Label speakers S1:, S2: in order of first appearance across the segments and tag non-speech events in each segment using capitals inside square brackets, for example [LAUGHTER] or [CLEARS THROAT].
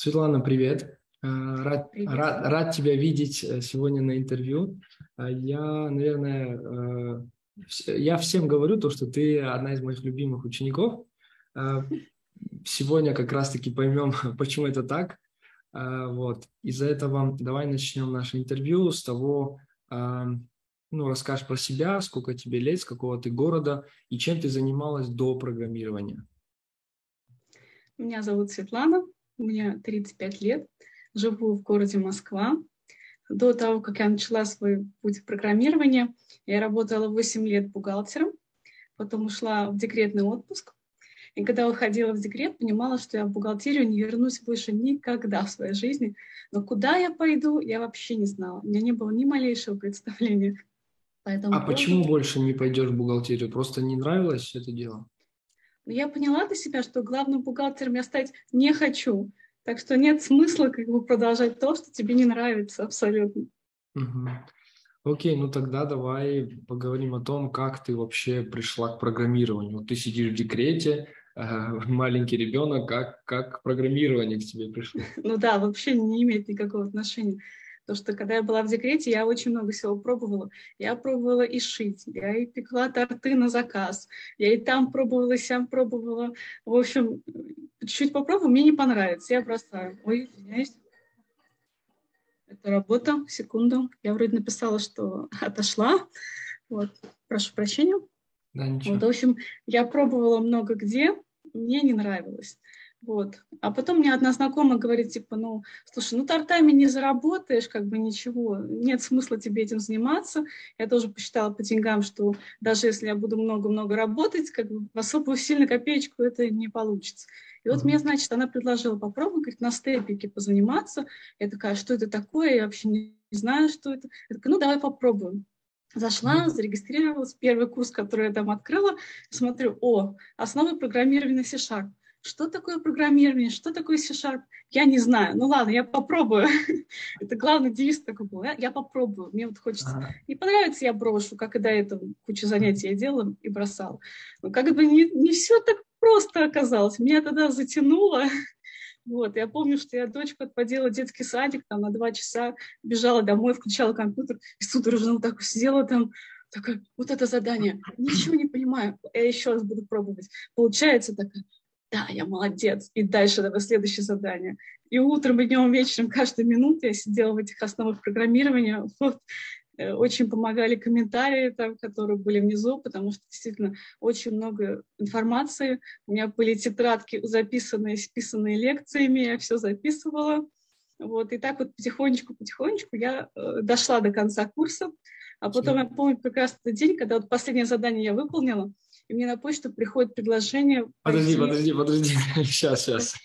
S1: Светлана, привет. Э, рад, привет. рад, рад тебя видеть э, сегодня на интервью. Э, я, наверное, я всем говорю то, что ты одна из моих любимых учеников. Сегодня как раз-таки поймем, [LAUGHS] почему это так. Вот. Из-за этого давай начнем наше интервью с того, ну, расскажешь про себя, сколько тебе лет, с какого ты города и чем ты занималась до программирования.
S2: Меня зовут Светлана, мне 35 лет, живу в городе Москва. До того, как я начала свой путь программирования, я работала 8 лет бухгалтером, потом ушла в декретный отпуск. И когда уходила в декрет, понимала, что я в бухгалтерию не вернусь больше никогда в своей жизни. Но куда я пойду, я вообще не знала. У меня не было ни малейшего представления.
S1: Поэтому а просто... почему больше не пойдешь в бухгалтерию? Просто не нравилось это дело?
S2: Но я поняла для себя, что главным бухгалтером я стать не хочу. Так что нет смысла как бы продолжать то, что тебе не нравится абсолютно.
S1: Угу. Окей, ну тогда давай поговорим о том, как ты вообще пришла к программированию. Вот ты сидишь в декрете, э, [LAUGHS] маленький ребенок, как, как программирование к тебе пришло?
S2: Ну да, вообще не имеет никакого отношения. Потому что когда я была в декрете, я очень много всего пробовала. Я пробовала и шить, я и пекла торты на заказ, я и там пробовала, и сям пробовала. В общем, чуть-чуть попробую, мне не понравится, я бросаю. Ой, извиняюсь. Это работа, секунду. Я вроде написала, что отошла. Вот, прошу прощения. Да, ничего. Вот, в общем, я пробовала много где, мне не нравилось. Вот. А потом мне одна знакомая говорит, типа, ну, слушай, ну тортами не заработаешь, как бы ничего, нет смысла тебе этим заниматься. Я тоже посчитала по деньгам, что даже если я буду много-много работать, как бы в особую сильно копеечку это не получится. И вот мне, значит, она предложила попробовать, говорит, на степике позаниматься. Я такая, что это такое? Я вообще не знаю, что это. Я такая, ну, давай попробуем. Зашла, зарегистрировалась, первый курс, который я там открыла, смотрю, о, основы программирования C-Sharp что такое программирование, что такое C-Sharp, я не знаю. Ну ладно, я попробую. [LAUGHS] Это главный девиз такой был. Я, я попробую. Мне вот хочется. Ага. Не понравится, я брошу, как и до этого кучу занятий я делала и бросала. Но как бы не, не все так просто оказалось. Меня тогда затянуло. [LAUGHS] Вот, я помню, что я дочку отводила детский садик, там на два часа бежала домой, включала компьютер и судорожно вот так сидела там, такая, вот это задание, ничего не понимаю, я еще раз буду пробовать. Получается такая, да, я молодец, и дальше давай следующее задание. И утром, и днем, и вечером, каждую минуту я сидела в этих основах программирования. Вот. Э, очень помогали комментарии, там, которые были внизу, потому что действительно очень много информации. У меня были тетрадки записанные, списанные лекциями, я все записывала. Вот, и так вот потихонечку-потихонечку я э, дошла до конца курса. А потом я помню прекрасный день, когда вот последнее задание я выполнила, и мне на почту приходит предложение...
S1: Подожди, пойти... подожди, подожди, [LAUGHS] сейчас, сейчас.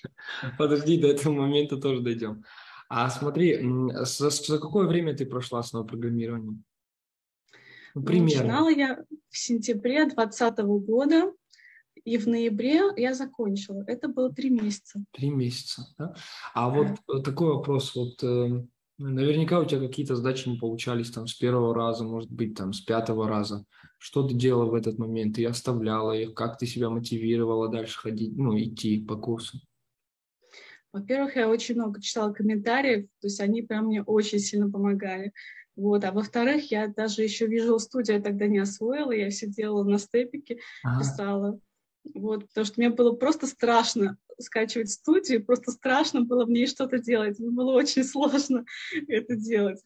S1: Подожди, до этого момента тоже дойдем. А смотри, за, за какое время ты прошла основу программирования?
S2: Ну, примерно. Начинала я в сентябре 2020 года, и в ноябре я закончила. Это было три месяца.
S1: Три месяца, да? А вот э, такой вопрос, вот эм, Наверняка у тебя какие-то задачи не получались там с первого раза, может быть, там с пятого раза. Что ты делала в этот момент? Ты оставляла их? Как ты себя мотивировала дальше ходить, ну, идти по курсу?
S2: Во-первых, я очень много читала комментариев, то есть они прям мне очень сильно помогали. Вот. А во-вторых, я даже еще Visual Studio тогда не освоила, я все делала на степике, ага. писала. Вот, потому что мне было просто страшно скачивать студию, просто страшно было в ней что-то делать. Мне было очень [LAUGHS] сложно это делать.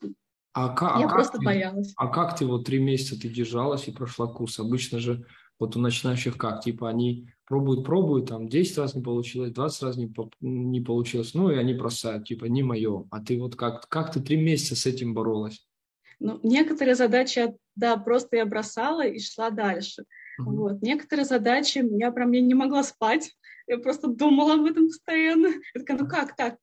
S1: А как, Я а просто как боялась. А как ты вот три месяца ты держалась и прошла курс? Обычно же вот у начинающих как? Типа они пробуют, пробуют, там 10 раз не получилось, 20 раз не, не получилось, ну и они бросают, типа не мое. А ты вот как, как ты три месяца с этим боролась?
S2: Ну, некоторые задачи, да, просто я бросала и шла дальше. Mm-hmm. Вот. Некоторые задачи я прям я не могла спать, я просто думала об этом постоянно. Я такая, ну как так?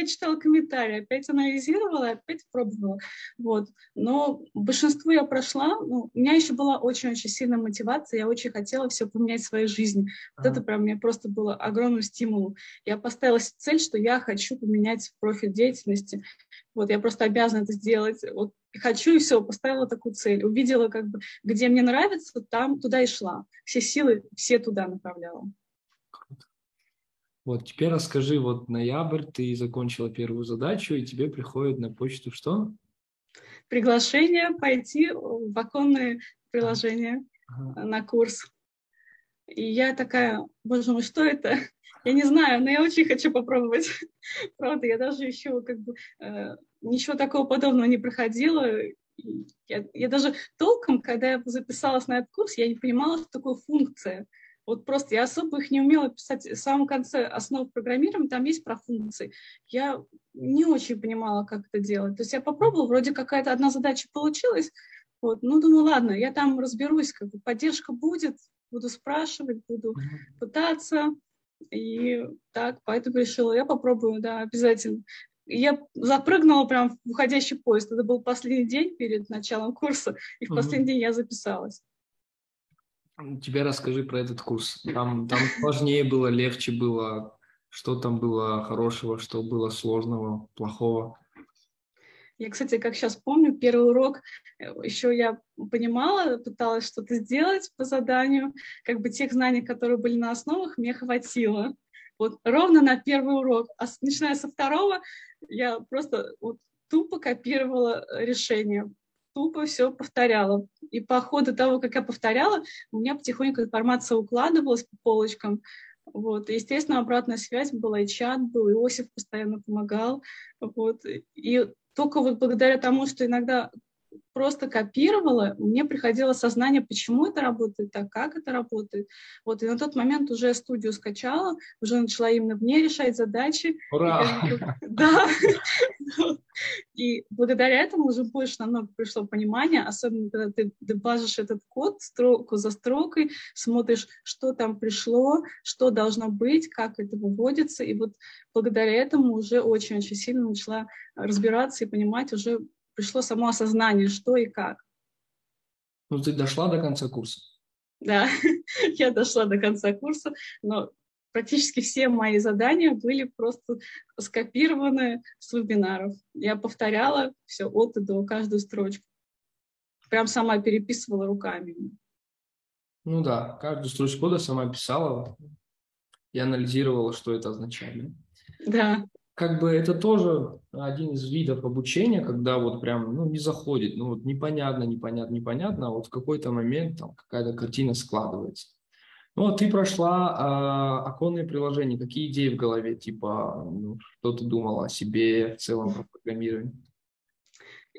S2: Опять читала комментарии, опять анализировала, опять пробовала. Вот. Но большинство я прошла. Ну, у меня еще была очень-очень сильная мотивация. Я очень хотела все поменять в своей жизни. Вот это прям мне просто было огромным стимулом. Я поставила цель, что я хочу поменять профиль деятельности. Вот, я просто обязана это сделать. Вот хочу и все, поставила такую цель. Увидела, как бы, где мне нравится, там туда и шла. Все силы, все туда направляла.
S1: Вот теперь расскажи, вот ноябрь, ты закончила первую задачу, и тебе приходит на почту что?
S2: Приглашение пойти в оконное приложение ага. на курс. И я такая, боже мой, что это? [LAUGHS] Я не знаю, но я очень хочу попробовать. [LAUGHS] Правда, я даже еще как бы э, ничего такого подобного не проходила. Я, я даже толком, когда я записалась на этот курс, я не понимала, что такое функция. Вот просто я особо их не умела писать. В самом конце основ программирования там есть про функции. Я не очень понимала, как это делать. То есть я попробовала, вроде какая-то одна задача получилась. Вот, ну, думаю, ладно, я там разберусь, как бы поддержка будет, буду спрашивать, буду пытаться. И так, поэтому решила, я попробую, да, обязательно. Я запрыгнула прям в уходящий поезд. Это был последний день перед началом курса, и в последний день я записалась.
S1: Тебе расскажи про этот курс. Там, там сложнее было, легче было. Что там было хорошего, что было сложного, плохого?
S2: Я, кстати, как сейчас помню, первый урок э, еще я понимала, пыталась что-то сделать по заданию, как бы тех знаний, которые были на основах, мне хватило. Вот ровно на первый урок. А начиная со второго, я просто вот тупо копировала решение, тупо все повторяла. И по ходу того, как я повторяла, у меня потихоньку информация укладывалась по полочкам. Вот. И, естественно, обратная связь была, и чат был, и Осип постоянно помогал. Вот. И только вот благодаря тому, что иногда просто копировала, мне приходило сознание, почему это работает так, как это работает. Вот, и на тот момент уже студию скачала, уже начала именно в ней решать задачи.
S1: Ура!
S2: Да. [LAUGHS] И благодаря этому уже больше намного пришло понимание, особенно когда ты дебажишь этот код строку за строкой, смотришь, что там пришло, что должно быть, как это выводится. И вот благодаря этому уже очень-очень сильно начала разбираться и понимать уже пришло само осознание, что и как.
S1: Ну, ты дошла до конца курса?
S2: Да, [LAUGHS] я дошла до конца курса, но практически все мои задания были просто скопированы с вебинаров. Я повторяла все от и до, каждую строчку. Прям сама переписывала руками.
S1: Ну да, каждую строчку кода сама писала и анализировала, что это означает.
S2: Да
S1: как бы это тоже один из видов обучения, когда вот прям, ну, не заходит, ну, вот непонятно, непонятно, непонятно, а вот в какой-то момент там какая-то картина складывается. Ну, ты прошла а, оконные приложения, какие идеи в голове, типа, ну, что ты думала о себе в целом про программирование?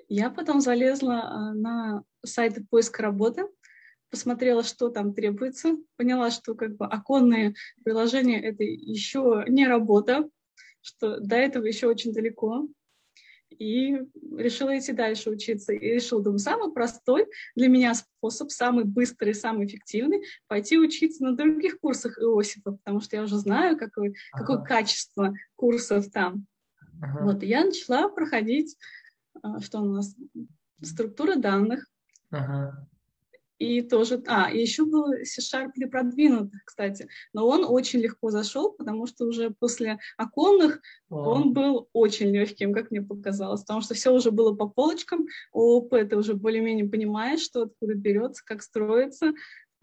S2: Я потом залезла а, на сайты поиска работы, посмотрела, что там требуется, поняла, что как бы оконные приложения — это еще не работа, что до этого еще очень далеко, и решила идти дальше учиться. И решила, думаю, самый простой для меня способ, самый быстрый, самый эффективный, пойти учиться на других курсах Иосифа, потому что я уже знаю, какое, ага. какое качество курсов там. Ага. Вот, и я начала проходить, а, что у нас, структура данных. Ага. И тоже, а, и еще был C-Sharp для продвинутых, кстати, но он очень легко зашел, потому что уже после оконных wow. он был очень легким, как мне показалось, потому что все уже было по полочкам, ООП ты уже более-менее понимаешь, что откуда берется, как строится,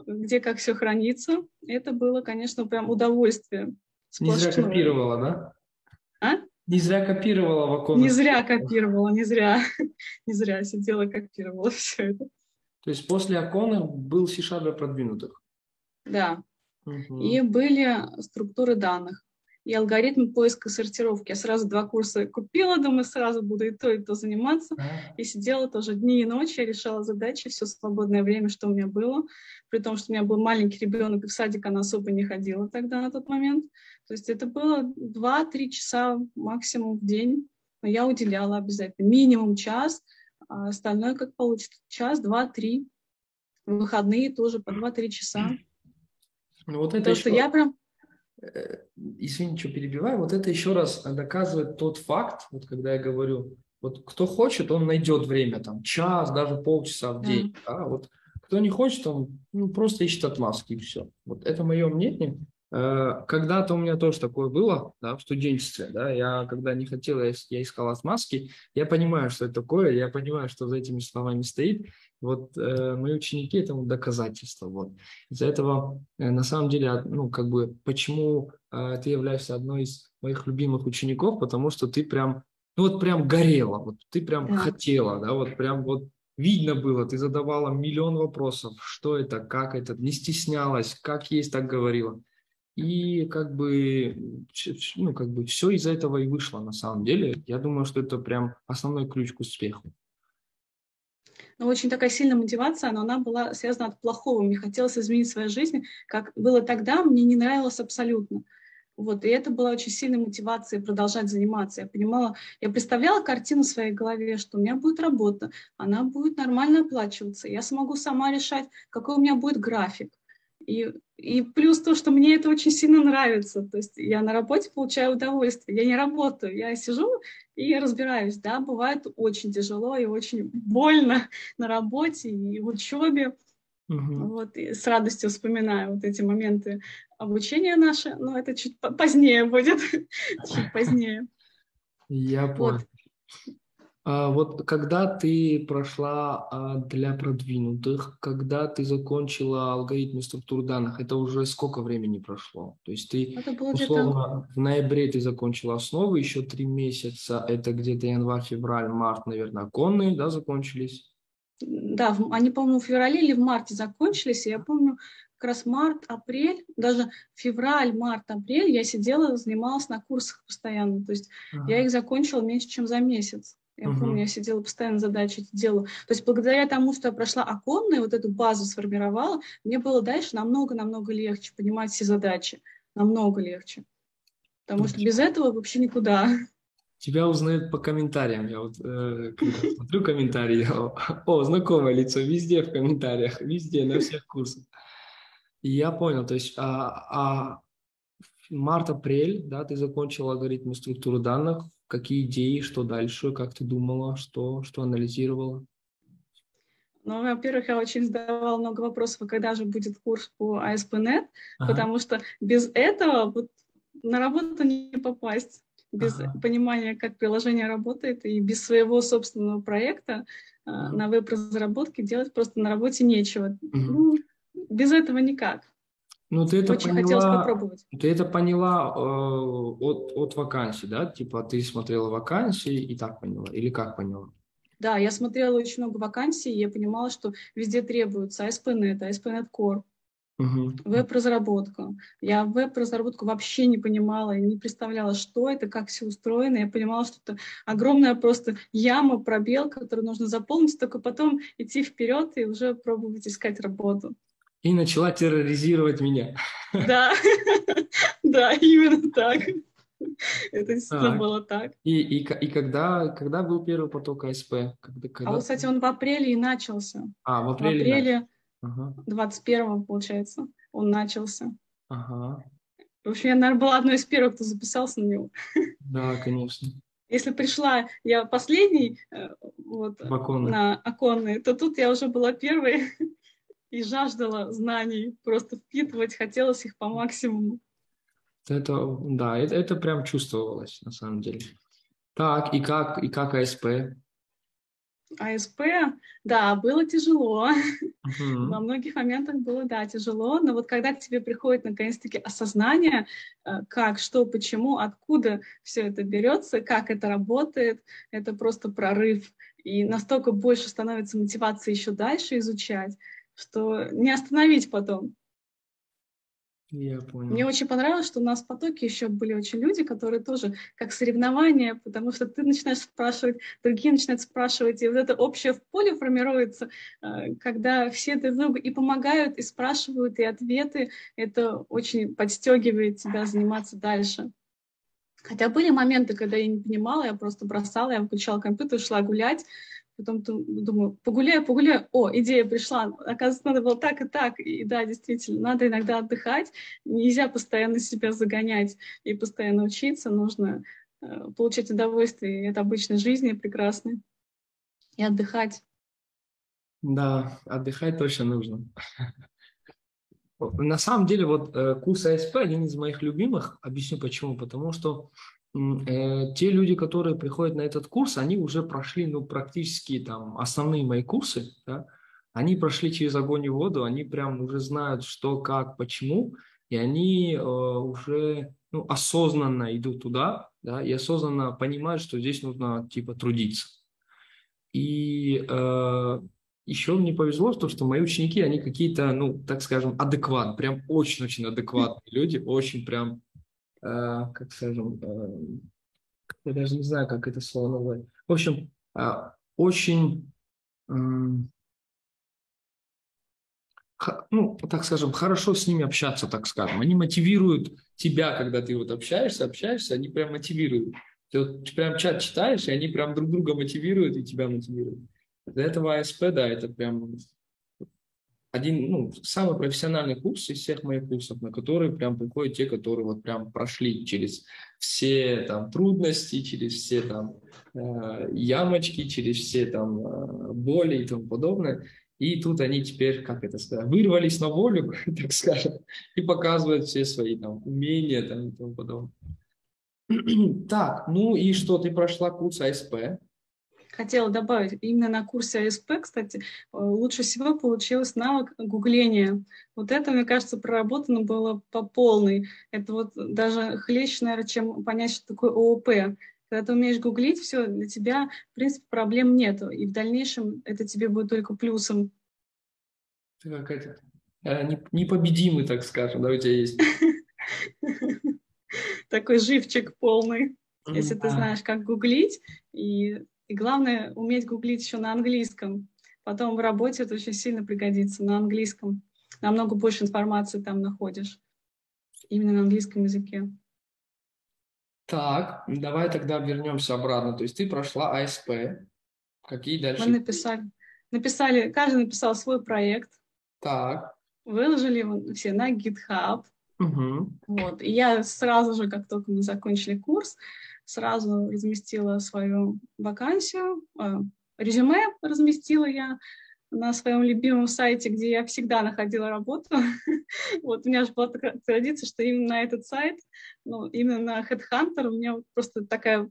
S2: где как все хранится. Это было, конечно, прям удовольствие.
S1: Не зря копировала, да?
S2: А?
S1: Не зря копировала в оконных.
S2: Не зря копировала, не зря. [LAUGHS] Не зря сидела, копировала все это.
S1: То есть после Акона был для продвинутых?
S2: Да. Угу. И были структуры данных и алгоритм поиска сортировки. Я сразу два курса купила, думаю, сразу буду и то, и то заниматься. И сидела тоже дни и ночи, решала задачи, все свободное время, что у меня было. При том, что у меня был маленький ребенок, и в садик она особо не ходила тогда на тот момент. То есть это было 2-3 часа максимум в день. Но я уделяла обязательно минимум час – а остальное как получится. Час, два, три. Выходные тоже по два-три часа.
S1: Ну, вот это То, еще... что я прям... Э, извини, что перебиваю. Вот это еще раз доказывает тот факт, вот когда я говорю, вот кто хочет, он найдет время, там, час, даже полчаса в день. Mm. Да? Вот кто не хочет, он ну, просто ищет отмазки и все. Вот это мое мнение. Э, когда-то у меня тоже такое было, да, в студенчестве, да, я когда не хотел, я, я искал отмазки, я понимаю, что это такое, я понимаю, что за этими словами стоит, Вот э, мои ученики этому доказательство. Вот. Из-за этого, э, на самом деле, ну, как бы, почему э, ты являешься одной из моих любимых учеников, потому что ты прям, ну, вот прям горела, вот ты прям да. хотела, да, вот прям вот видно было, ты задавала миллион вопросов, что это, как это, не стеснялась, как есть, так говорила. И как бы, ну, как бы все из-за этого и вышло на самом деле. Я думаю, что это прям основной ключ к успеху
S2: но очень такая сильная мотивация, но она была связана от плохого. Мне хотелось изменить свою жизнь, как было тогда, мне не нравилось абсолютно. Вот, и это была очень сильная мотивация продолжать заниматься. Я понимала, я представляла картину в своей голове, что у меня будет работа, она будет нормально оплачиваться, я смогу сама решать, какой у меня будет график. И, и плюс то, что мне это очень сильно нравится. То есть я на работе получаю удовольствие. Я не работаю, я сижу и разбираюсь. Да, бывает очень тяжело и очень больно [LAUGHS] на работе и в учебе. Угу. Вот, и с радостью вспоминаю вот эти моменты обучения наши, но это чуть позднее будет, [LAUGHS] чуть позднее.
S1: Я понял. Вот. А вот когда ты прошла а, для продвинутых, когда ты закончила алгоритмы структур данных, это уже сколько времени прошло? То есть ты, условно, в ноябре ты закончила основы, еще три месяца, это где-то январь, февраль, март, наверное, конные, да, закончились?
S2: Да, они, по-моему, в феврале или в марте закончились, и я помню, как раз март, апрель, даже февраль, март, апрель я сидела, занималась на курсах постоянно. То есть ага. я их закончила меньше, чем за месяц. Я угу. помню, я сидела постоянно задачи делала. То есть благодаря тому, что я прошла оконную, вот эту базу сформировала, мне было дальше намного-намного легче понимать все задачи. Намного легче. Потому что без этого вообще никуда.
S1: Тебя узнают по комментариям. Я вот э, смотрю комментарии, о, знакомое лицо, везде в комментариях, везде, на всех курсах. И я понял, то есть а, а март-апрель, да, ты закончил алгоритмы структуры данных, Какие идеи, что дальше, как ты думала, что, что анализировала?
S2: Ну, во-первых, я очень задавала много вопросов, а когда же будет курс по ASP.NET, ага. потому что без этого вот на работу не попасть, без ага. понимания, как приложение работает, и без своего собственного проекта ага. на веб-разработке делать просто на работе нечего. Угу. Ну, без этого никак.
S1: Ну, ты это Очень поняла, хотелось попробовать. Ты это поняла э, от, от вакансий, да? Типа ты смотрела вакансии и так поняла? Или как поняла?
S2: Да, я смотрела очень много вакансий, и я понимала, что везде требуется ASP.NET, ASP.NET Core, угу. веб-разработка. Я веб-разработку вообще не понимала не представляла, что это, как все устроено. Я понимала, что это огромная просто яма, пробел, который нужно заполнить, только потом идти вперед и уже пробовать искать работу
S1: и начала терроризировать меня.
S2: Да, [LAUGHS] да, именно так. Это действительно так. было так.
S1: И, и, и когда, когда был первый поток АСП? Когда,
S2: когда... А вот, кстати, он в апреле и начался.
S1: А, в апреле?
S2: В апреле ага. 21 получается, он начался.
S1: Ага.
S2: В общем, я, наверное, была одной из первых, кто записался на него.
S1: Да, конечно.
S2: Если пришла я последний э, вот, на оконный, то тут я уже была первой и жаждала знаний, просто впитывать, хотелось их по максимуму.
S1: Это, да, это, это прям чувствовалось на самом деле. Так, и как, и как АСП?
S2: АСП, да, было тяжело. Uh-huh. Во многих моментах было, да, тяжело, но вот когда к тебе приходит наконец-таки осознание, э, как, что, почему, откуда все это берется, как это работает, это просто прорыв. И настолько больше становится мотивации еще дальше изучать что не остановить потом.
S1: Я понял.
S2: Мне очень понравилось, что у нас в потоке еще были очень люди, которые тоже как соревнования, потому что ты начинаешь спрашивать, другие начинают спрашивать, и вот это общее в поле формируется, э, когда все друг другу и помогают, и спрашивают, и ответы. Это очень подстегивает тебя заниматься дальше. Хотя были моменты, когда я не понимала, я просто бросала, я выключала компьютер, шла гулять, Потом думаю, погуляю, погуляю. О, идея пришла. Оказывается, надо было так и так. И да, действительно, надо иногда отдыхать. Нельзя постоянно себя загонять и постоянно учиться. Нужно э, получать удовольствие от обычной жизни прекрасной и отдыхать.
S1: Да, отдыхать точно нужно. На самом деле, вот э, курс АСП один из моих любимых. Объясню почему. Потому что э, те люди, которые приходят на этот курс, они уже прошли ну, практически там основные мои курсы, да, они прошли через огонь и воду, они прям уже знают, что, как, почему, и они э, уже ну, осознанно идут туда, да, и осознанно понимают, что здесь нужно типа трудиться. И э, еще мне повезло, что, что мои ученики, они какие-то, ну, так скажем, адекватные, прям очень-очень адекватные люди, очень прям, как скажем, э, я даже не знаю, как это слово назвать. В общем, э, очень, ну, так скажем, хорошо с ними общаться, так скажем. Они мотивируют тебя, когда ты вот общаешься, общаешься, они прям мотивируют. Ты вот прям чат читаешь, и они прям друг друга мотивируют и тебя мотивируют. Для этого АСП, да, это прям один, ну, самый профессиональный курс из всех моих курсов, на который прям приходят те, которые вот прям прошли через все там трудности, через все там э, ямочки, через все там э, боли и тому подобное. И тут они теперь, как это сказать, вырвались на волю, [LAUGHS] так скажем, и показывают все свои там умения там, и тому подобное. [CLEARS THROAT] Так, ну и что, ты прошла курс АСП,
S2: хотела добавить, именно на курсе АСП, кстати, э, лучше всего получилось навык гугления. Вот это, мне кажется, проработано было по полной. Это вот даже хлеще, наверное, чем понять, что такое ООП. Когда ты умеешь гуглить, все, для тебя, в принципе, проблем нету. И в дальнейшем это тебе будет только плюсом.
S1: Ты какая-то э, непобедимый, так скажем, да, у тебя есть. [LAUGHS]
S2: Такой живчик полный. Если ты знаешь, как гуглить, и и главное, уметь гуглить еще на английском. Потом в работе это очень сильно пригодится на английском. Намного больше информации там находишь. Именно на английском языке.
S1: Так, давай тогда вернемся обратно. То есть ты прошла АСП. Какие дальше?
S2: Мы написали. Написали, каждый написал свой проект.
S1: Так.
S2: Выложили его все на GitHub.
S1: Угу.
S2: Вот. И я сразу же, как только мы закончили курс, сразу разместила свою вакансию, э, резюме разместила я на своем любимом сайте, где я всегда находила работу. [LAUGHS] вот у меня же была такая традиция, что именно на этот сайт, ну, именно на Headhunter у меня просто такая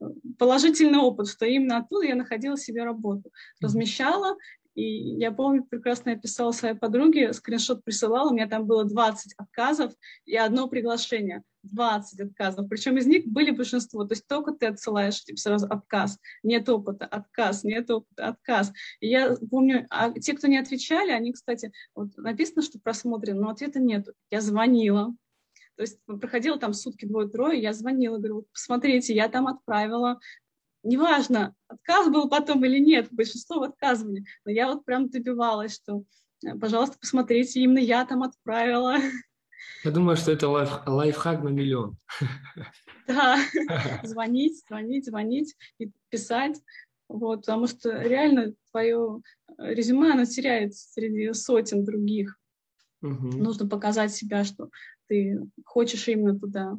S2: э, положительный опыт, что именно оттуда я находила себе работу. Размещала, и я помню, прекрасно я писала своей подруге, скриншот присылала, у меня там было 20 отказов и одно приглашение. 20 отказов. Причем из них были большинство. То есть только ты отсылаешь, типа сразу отказ. Нет опыта, отказ, нет опыта, отказ. И я помню, а те, кто не отвечали, они, кстати, вот написано, что просмотрено, но ответа нет. Я звонила, то есть проходило там сутки двое-трое, я звонила, говорю, посмотрите, я там отправила неважно, отказ был потом или нет, большинство отказывали, но я вот прям добивалась, что, э, пожалуйста, посмотрите, именно я там отправила.
S1: Я думаю, что это лайф, лайфхак на миллион.
S2: Да, [LAUGHS] звонить, звонить, звонить и писать, вот, потому что реально твое резюме, оно теряется среди сотен других. Угу. Нужно показать себя, что ты хочешь именно туда.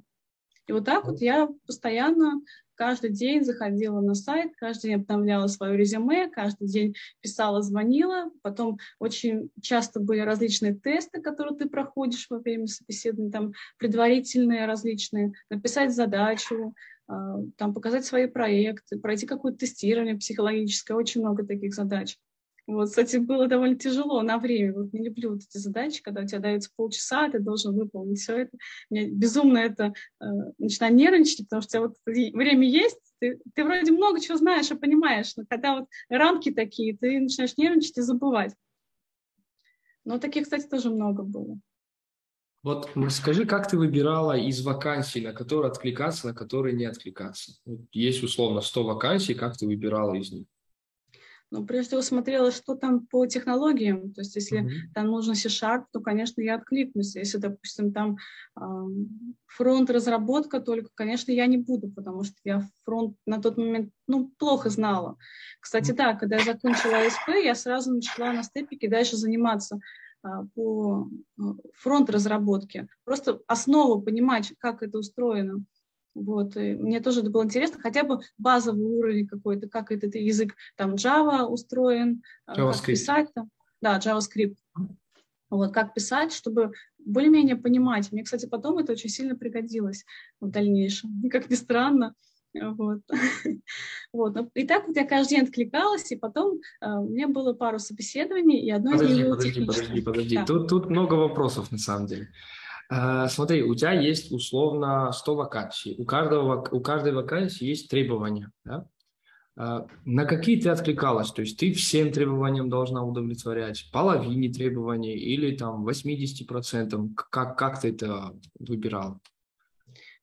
S2: И вот так вот я постоянно каждый день заходила на сайт, каждый день обновляла свое резюме, каждый день писала, звонила. Потом очень часто были различные тесты, которые ты проходишь во время собеседования, там предварительные различные, написать задачу, а, там показать свои проекты, пройти какое-то тестирование психологическое, очень много таких задач. Вот, кстати, было довольно тяжело на время. Вот не люблю вот эти задачи, когда у тебя дается полчаса, ты должен выполнить все это. Мне безумно это э, начинаю нервничать, потому что у тебя вот время есть, ты, ты вроде много чего знаешь и понимаешь, но когда вот рамки такие, ты начинаешь нервничать и забывать. Но таких, кстати, тоже много было.
S1: Вот скажи, как ты выбирала из вакансий, на которые откликаться, на которые не откликаться? Вот есть условно 100 вакансий, как ты выбирала из них?
S2: Но прежде всего смотрела, что там по технологиям. То есть если mm-hmm. там нужен C-Sharp, то, конечно, я откликнусь. Если, допустим, там э, фронт-разработка только, конечно, я не буду, потому что я фронт на тот момент ну, плохо знала. Кстати, mm-hmm. да, когда я закончила АСП, я сразу начала на степике дальше заниматься э, по фронт-разработке. Просто основу понимать, как это устроено. Вот, и мне тоже это было интересно, хотя бы базовый уровень какой-то, как этот язык, там Java устроен,
S1: JavaScript. как
S2: писать там. Да, JavaScript. Вот, как писать, чтобы более-менее понимать. Мне, кстати, потом это очень сильно пригодилось в дальнейшем. [LAUGHS] Как ни странно, Вот. [LAUGHS] вот. И так вот я каждый день откликалась, и потом э, у меня было пару собеседований, и одно
S1: подожди,
S2: из них было
S1: подожди, подожди, подожди. Да. Тут, тут много вопросов на самом деле. Uh, смотри, у тебя есть условно 100 вакансий. У, каждого, у каждой вакансии есть требования. Да? Uh, на какие ты откликалась? То есть ты всем требованиям должна удовлетворять, половине требований или там 80%? Как, как ты это выбирала?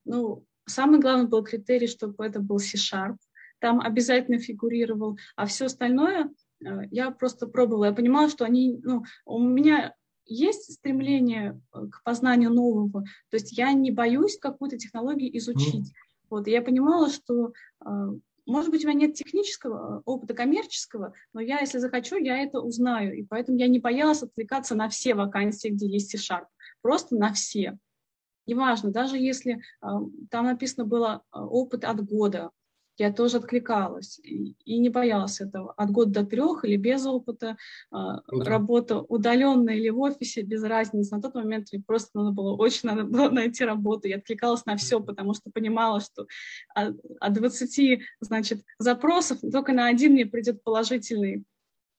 S2: Ну, Самый главный был критерий, чтобы это был C-Sharp. Там обязательно фигурировал, а все остальное э, я просто пробовала. Я понимала, что они, ну, у меня есть стремление э, к познанию нового. То есть я не боюсь какую-то технологию изучить. Mm. Вот, и я понимала, что, э, может быть, у меня нет технического опыта коммерческого, но я, если захочу, я это узнаю. И поэтому я не боялась отвлекаться на все вакансии, где есть C-Sharp. Просто на все неважно, даже если а, там написано было а, опыт от года, я тоже откликалась и, и не боялась этого. От года до трех или без опыта, а, работа удаленная или в офисе, без разницы. На тот момент мне просто надо было, очень надо было [LAUGHS] найти работу. Я откликалась на все, потому что понимала, что от, от 20, значит, запросов только на один мне придет положительный.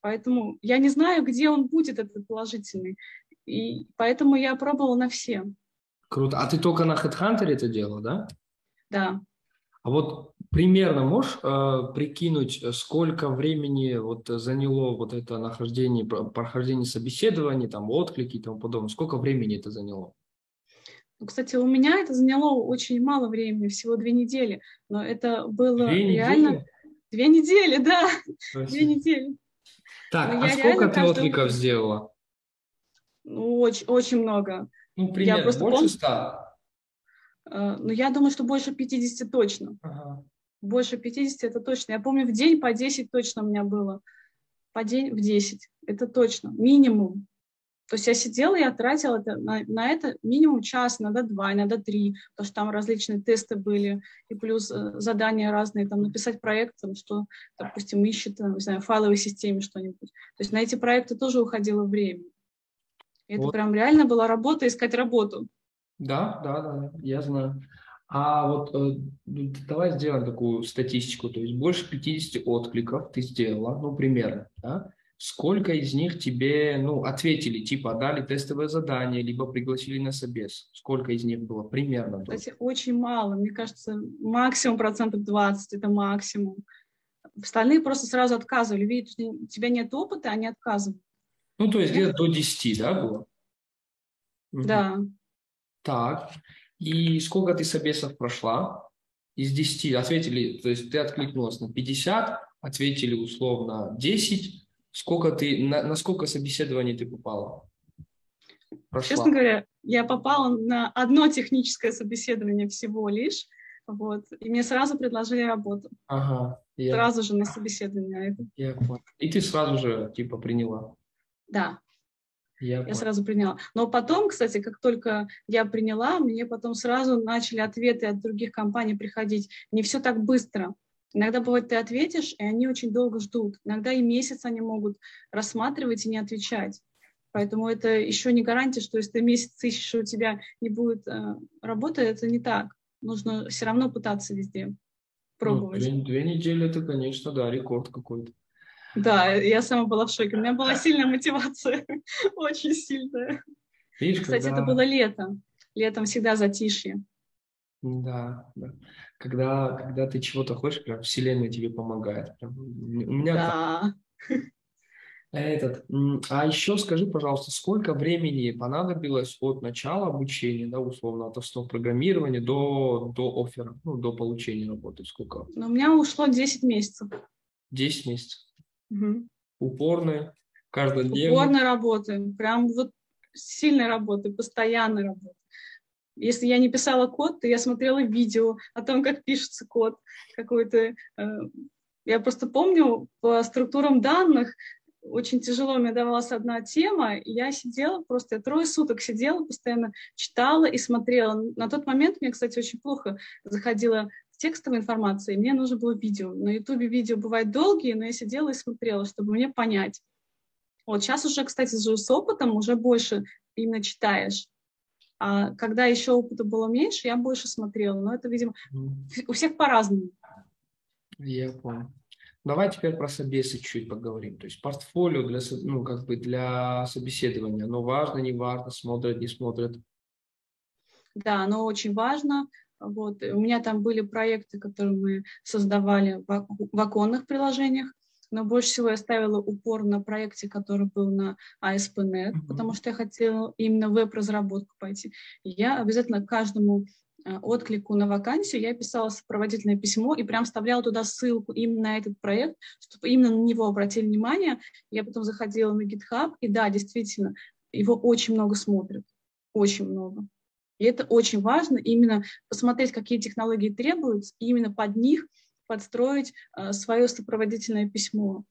S2: Поэтому я не знаю, где он будет, этот положительный. И поэтому я пробовала на все.
S1: Круто. А ты только на HeadHunter это делала, да?
S2: Да.
S1: А вот примерно можешь э, прикинуть, сколько времени вот заняло вот это нахождение, прохождение собеседований, там отклики и тому подобное? Сколько времени это заняло?
S2: Ну, кстати, у меня это заняло очень мало времени, всего две недели, но это было две реально... Недели? Две недели, да, Спасибо. две недели.
S1: Так, но а сколько ты откликов сделала?
S2: Ну, очень, очень много.
S1: Ну, примерно, я просто больше пом... 100?
S2: Uh, ну, я думаю, что больше 50 точно. Ага. Больше 50 это точно. Я помню, в день по 10 точно у меня было. По день в 10. Это точно. Минимум. То есть я сидела, я тратила это, на, на это минимум час, иногда два, иногда три, потому что там различные тесты были, и плюс э, задания разные, там написать проект, там, что, допустим, ищет, там, не знаю, в файловой системе что-нибудь. То есть на эти проекты тоже уходило время. Это вот. прям реально была работа, искать работу.
S1: Да, да, да, я знаю. А вот э, давай сделаем такую статистику, то есть больше 50 откликов ты сделала, ну, примерно, да? Сколько из них тебе, ну, ответили, типа, дали тестовое задание, либо пригласили на собес? Сколько из них было примерно?
S2: Кстати, очень мало, мне кажется, максимум процентов 20, это максимум. Остальные просто сразу отказывали, видят, у тебя нет опыта, они отказывают.
S1: Ну, то есть где-то до 10, да, было?
S2: Да.
S1: Так. И сколько ты собесов прошла? Из 10 ответили, то есть ты откликнулась на 50, ответили условно 10. Сколько ты, на, на сколько собеседований ты попала?
S2: Прошла? Честно говоря, я попала на одно техническое собеседование всего лишь, вот, и мне сразу предложили работу.
S1: Ага.
S2: Я... Сразу же на собеседование.
S1: Я понял. И ты сразу же, типа, приняла?
S2: Да. Я, я сразу приняла. Но потом, кстати, как только я приняла, мне потом сразу начали ответы от других компаний приходить. Не все так быстро. Иногда бывает, ты ответишь, и они очень долго ждут. Иногда и месяц они могут рассматривать и не отвечать. Поэтому это еще не гарантия, что если ты месяц ищешь, у тебя не будет э, работы, это не так. Нужно все равно пытаться везде пробовать.
S1: Ну, две, две недели это, конечно, да, рекорд какой-то.
S2: Да, я сама была в шоке. У меня была сильная мотивация, [LAUGHS] очень сильная. Видишь, Кстати, когда... это было лето. Летом всегда затишье.
S1: Да, да. Когда, когда ты чего-то хочешь, прям Вселенная тебе помогает. Прям, у меня
S2: да.
S1: Так... Этот, а еще скажи, пожалуйста, сколько времени понадобилось от начала обучения, да, условно, от основ программирования до, до оффера, ну, до получения работы? Сколько?
S2: Ну, у меня ушло 10 месяцев.
S1: 10 месяцев?
S2: Угу.
S1: Упорная, каждодневная.
S2: Упорно работаем, прям вот сильной работы, постоянной работы. Если я не писала код, то я смотрела видео о том, как пишется код какой-то. Э, я просто помню по структурам данных, очень тяжело мне давалась одна тема, и я сидела просто, я трое суток сидела, постоянно читала и смотрела. На тот момент мне, кстати, очень плохо заходила текстовой информации, мне нужно было видео. На Ютубе видео бывают долгие, но я сидела и смотрела, чтобы мне понять. Вот сейчас уже, кстати, уже с опытом уже больше именно читаешь. А когда еще опыта было меньше, я больше смотрела. Но это, видимо, у всех по-разному.
S1: Я понял. Давай теперь про собесы чуть поговорим. То есть портфолио для, ну, как бы для собеседования, оно важно, не важно, смотрят, не смотрят?
S2: Да, оно очень важно. Вот. У меня там были проекты, которые мы создавали в, оконных приложениях, но больше всего я ставила упор на проекте, который был на ASP.NET, mm-hmm. потому что я хотела именно веб-разработку пойти. Я обязательно каждому э, отклику на вакансию я писала сопроводительное письмо и прям вставляла туда ссылку именно на этот проект, чтобы именно на него обратили внимание. Я потом заходила на GitHub, и да, действительно, его очень много смотрят, очень много. И это очень важно, именно посмотреть, какие технологии требуются, и именно под них подстроить э, свое сопроводительное письмо.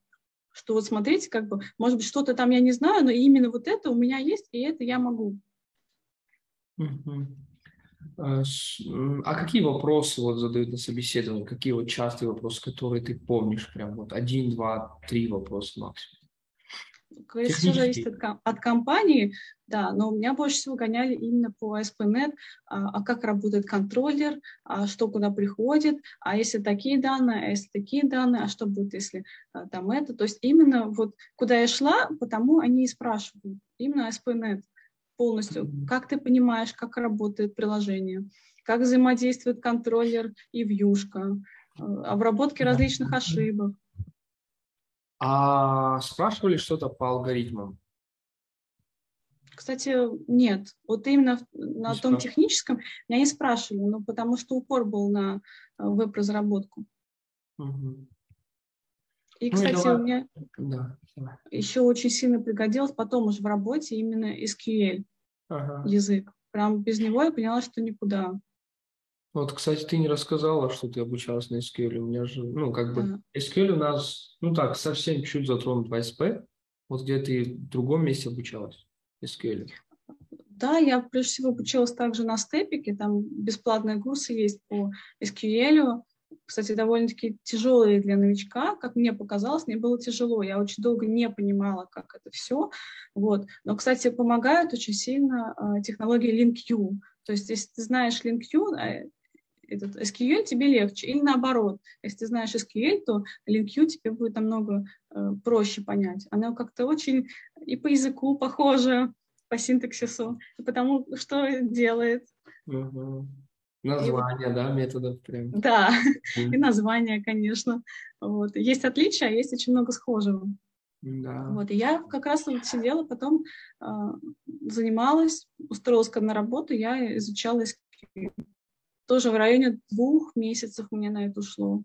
S2: Что вот смотрите, как бы, может быть, что-то там я не знаю, но именно вот это у меня есть, и это я могу.
S1: А, а какие вопросы вот задают на собеседовании? Какие вот частые вопросы, которые ты помнишь? Прям вот один, два, три вопроса максимум.
S2: Все зависит от, от компании, да, но у меня больше всего гоняли именно по ASP.NET, а, а как работает контроллер, а что куда приходит, а если такие данные, а если такие данные, а что будет, если а, там это. То есть именно вот куда я шла, потому они и спрашивают. Именно ASP.NET полностью. Как ты понимаешь, как работает приложение, как взаимодействует контроллер и вьюшка, а, обработки различных ошибок.
S1: А спрашивали что-то по алгоритмам?
S2: Кстати, нет. Вот именно на не том техническом меня не спрашивали, но потому что упор был на э, веб-разработку. Угу. И, ну, кстати, у меня да. еще очень сильно пригодилось потом уже в работе именно SQL ага. язык. Прям без него я поняла, что никуда.
S1: Вот, кстати, ты не рассказала, что ты обучалась на SQL. У меня же, ну, как бы, да. SQL у нас, ну так, совсем чуть затронут в ASP. Вот где ты в другом месте обучалась SQL?
S2: Да, я прежде всего обучалась также на степике, там бесплатные курсы есть по SQL. Кстати, довольно-таки тяжелые для новичка, как мне показалось, мне было тяжело. Я очень долго не понимала, как это все. Вот. Но, кстати, помогают очень сильно э, технологии LinkU. То есть, если ты знаешь LinkU, этот SQL тебе легче. Или наоборот, если ты знаешь SQL, то LinkU тебе будет намного э, проще понять. Оно как-то очень и по языку похоже, по синтаксису, потому что делает.
S1: Угу. Название, и, да, методов прям.
S2: Да, mm. и название, конечно. Вот. Есть отличия, а есть очень много схожего. Да. Вот, и я как раз вот сидела, потом э, занималась, устроилась на работу, я изучала SQL тоже в районе двух месяцев меня на это ушло.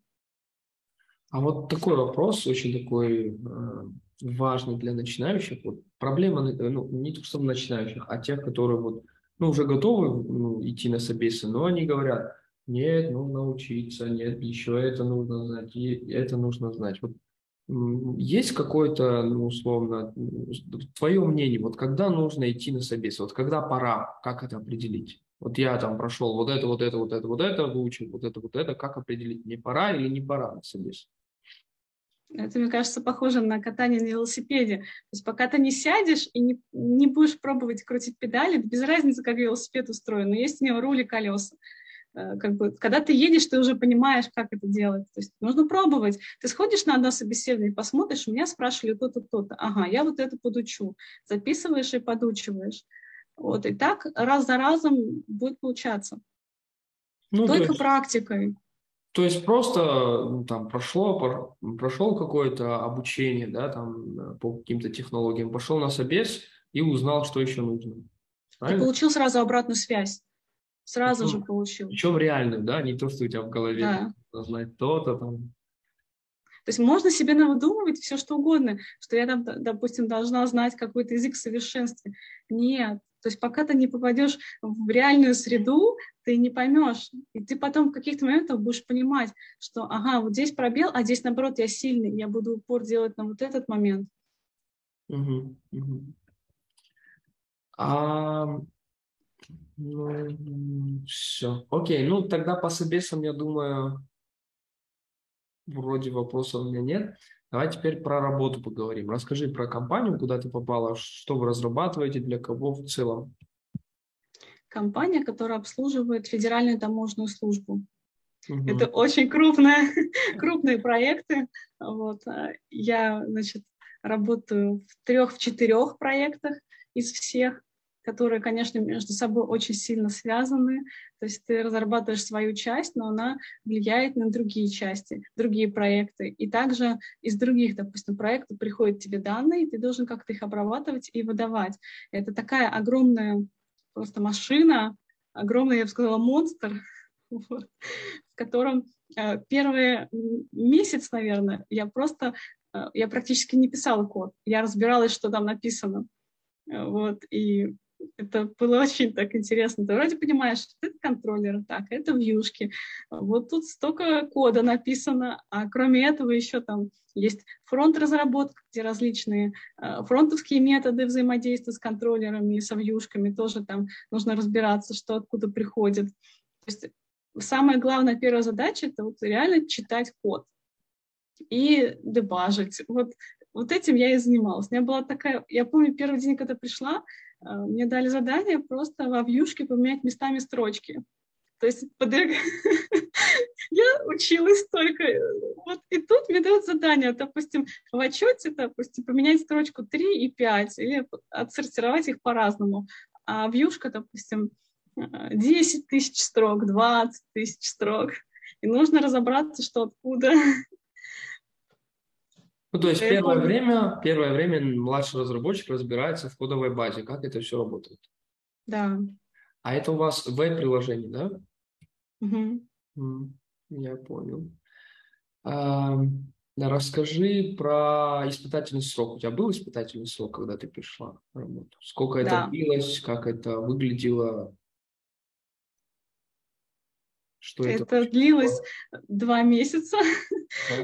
S1: А вот такой вопрос, очень такой э, важный для начинающих. Вот проблема, ну, не только что начинающих, а тех, которые вот, ну, уже готовы ну, идти на собесы, но они говорят, нет, ну, научиться, нет, еще это нужно знать, и это нужно знать. Вот есть какое-то, ну, условно, твое мнение, вот когда нужно идти на собес, вот когда пора, как это определить? Вот я там прошел вот это, вот это, вот это, вот это, выучил вот это, вот это. Как определить, не пора или не пора на?
S2: Это, мне кажется, похоже на катание на велосипеде. То есть пока ты не сядешь и не, не будешь пробовать крутить педали, без разницы, как велосипед устроен, но есть у него руль и колеса. Э, как бы, когда ты едешь, ты уже понимаешь, как это делать. То есть нужно пробовать. Ты сходишь на одно собеседование, посмотришь, у меня спрашивали то-то, то-то. Ага, я вот это подучу. Записываешь и подучиваешь. Вот, и так раз за разом будет получаться. Ну, Только есть, практикой.
S1: То есть просто ну, там прошло, прошел какое-то обучение, да, там э, по каким-то технологиям, пошел на собес и узнал, что еще нужно.
S2: Правильно? Ты получил сразу обратную связь. Сразу причем, же получил.
S1: Причем реальную, да, не то, что у тебя в голове. Да. Знать то-то там.
S2: То есть можно себе навыдумывать все, что угодно, что я там, допустим, должна знать какой-то язык в совершенстве. Нет, то есть пока ты не попадешь в реальную среду, ты не поймешь. И ты потом в каких-то моментах будешь понимать, что ага, вот здесь пробел, а здесь наоборот я сильный, я буду упор делать на вот этот момент.
S1: Угу. А, ну, все. Окей, ну тогда по собесам, я думаю, вроде вопросов у меня нет. Давай теперь про работу поговорим. Расскажи про компанию, куда ты попала, что вы разрабатываете, для кого в целом.
S2: компания, которая обслуживает федеральную таможенную службу. Угу. Это очень крупные, [LAUGHS] крупные проекты. Вот. Я, значит, работаю в трех-четырех проектах из всех которые, конечно, между собой очень сильно связаны. То есть ты разрабатываешь свою часть, но она влияет на другие части, другие проекты. И также из других, допустим, проектов приходят тебе данные, и ты должен как-то их обрабатывать и выдавать. Это такая огромная просто машина, огромный, я бы сказала, монстр, [LAUGHS] в котором э, первый месяц, наверное, я просто, э, я практически не писала код, я разбиралась, что там написано. Э, вот, и это было очень так интересно. Ты вроде понимаешь, что это контроллер, так, это вьюшки. Вот тут столько кода написано, а кроме этого еще там есть фронт-разработка, где различные э, фронтовские методы взаимодействия с контроллерами и со вьюшками тоже там нужно разбираться, что откуда приходит. То есть самая главная первая задача — это вот реально читать код и дебажить. Вот, вот этим я и занималась. У меня была такая... Я помню, первый день, когда пришла, а, мне дали задание просто во вьюшке поменять местами строчки. То есть под... [LAUGHS] я училась только... Вот и тут мне дают задание, допустим, в отчете, допустим, поменять строчку 3 и 5, или отсортировать их по-разному. А вьюшка, допустим, 10 тысяч строк, 20 тысяч строк. И нужно разобраться, что откуда. [LAUGHS]
S1: Ну, то есть первое время, первое время младший разработчик разбирается в кодовой базе, как это все работает.
S2: Да.
S1: А это у вас веб-приложение, да?
S2: Угу.
S1: Я понял. А, расскажи про испытательный срок. У тебя был испытательный срок, когда ты пришла на работу? Сколько да. это длилось, как это выглядело?
S2: Что это, это длилось два месяца.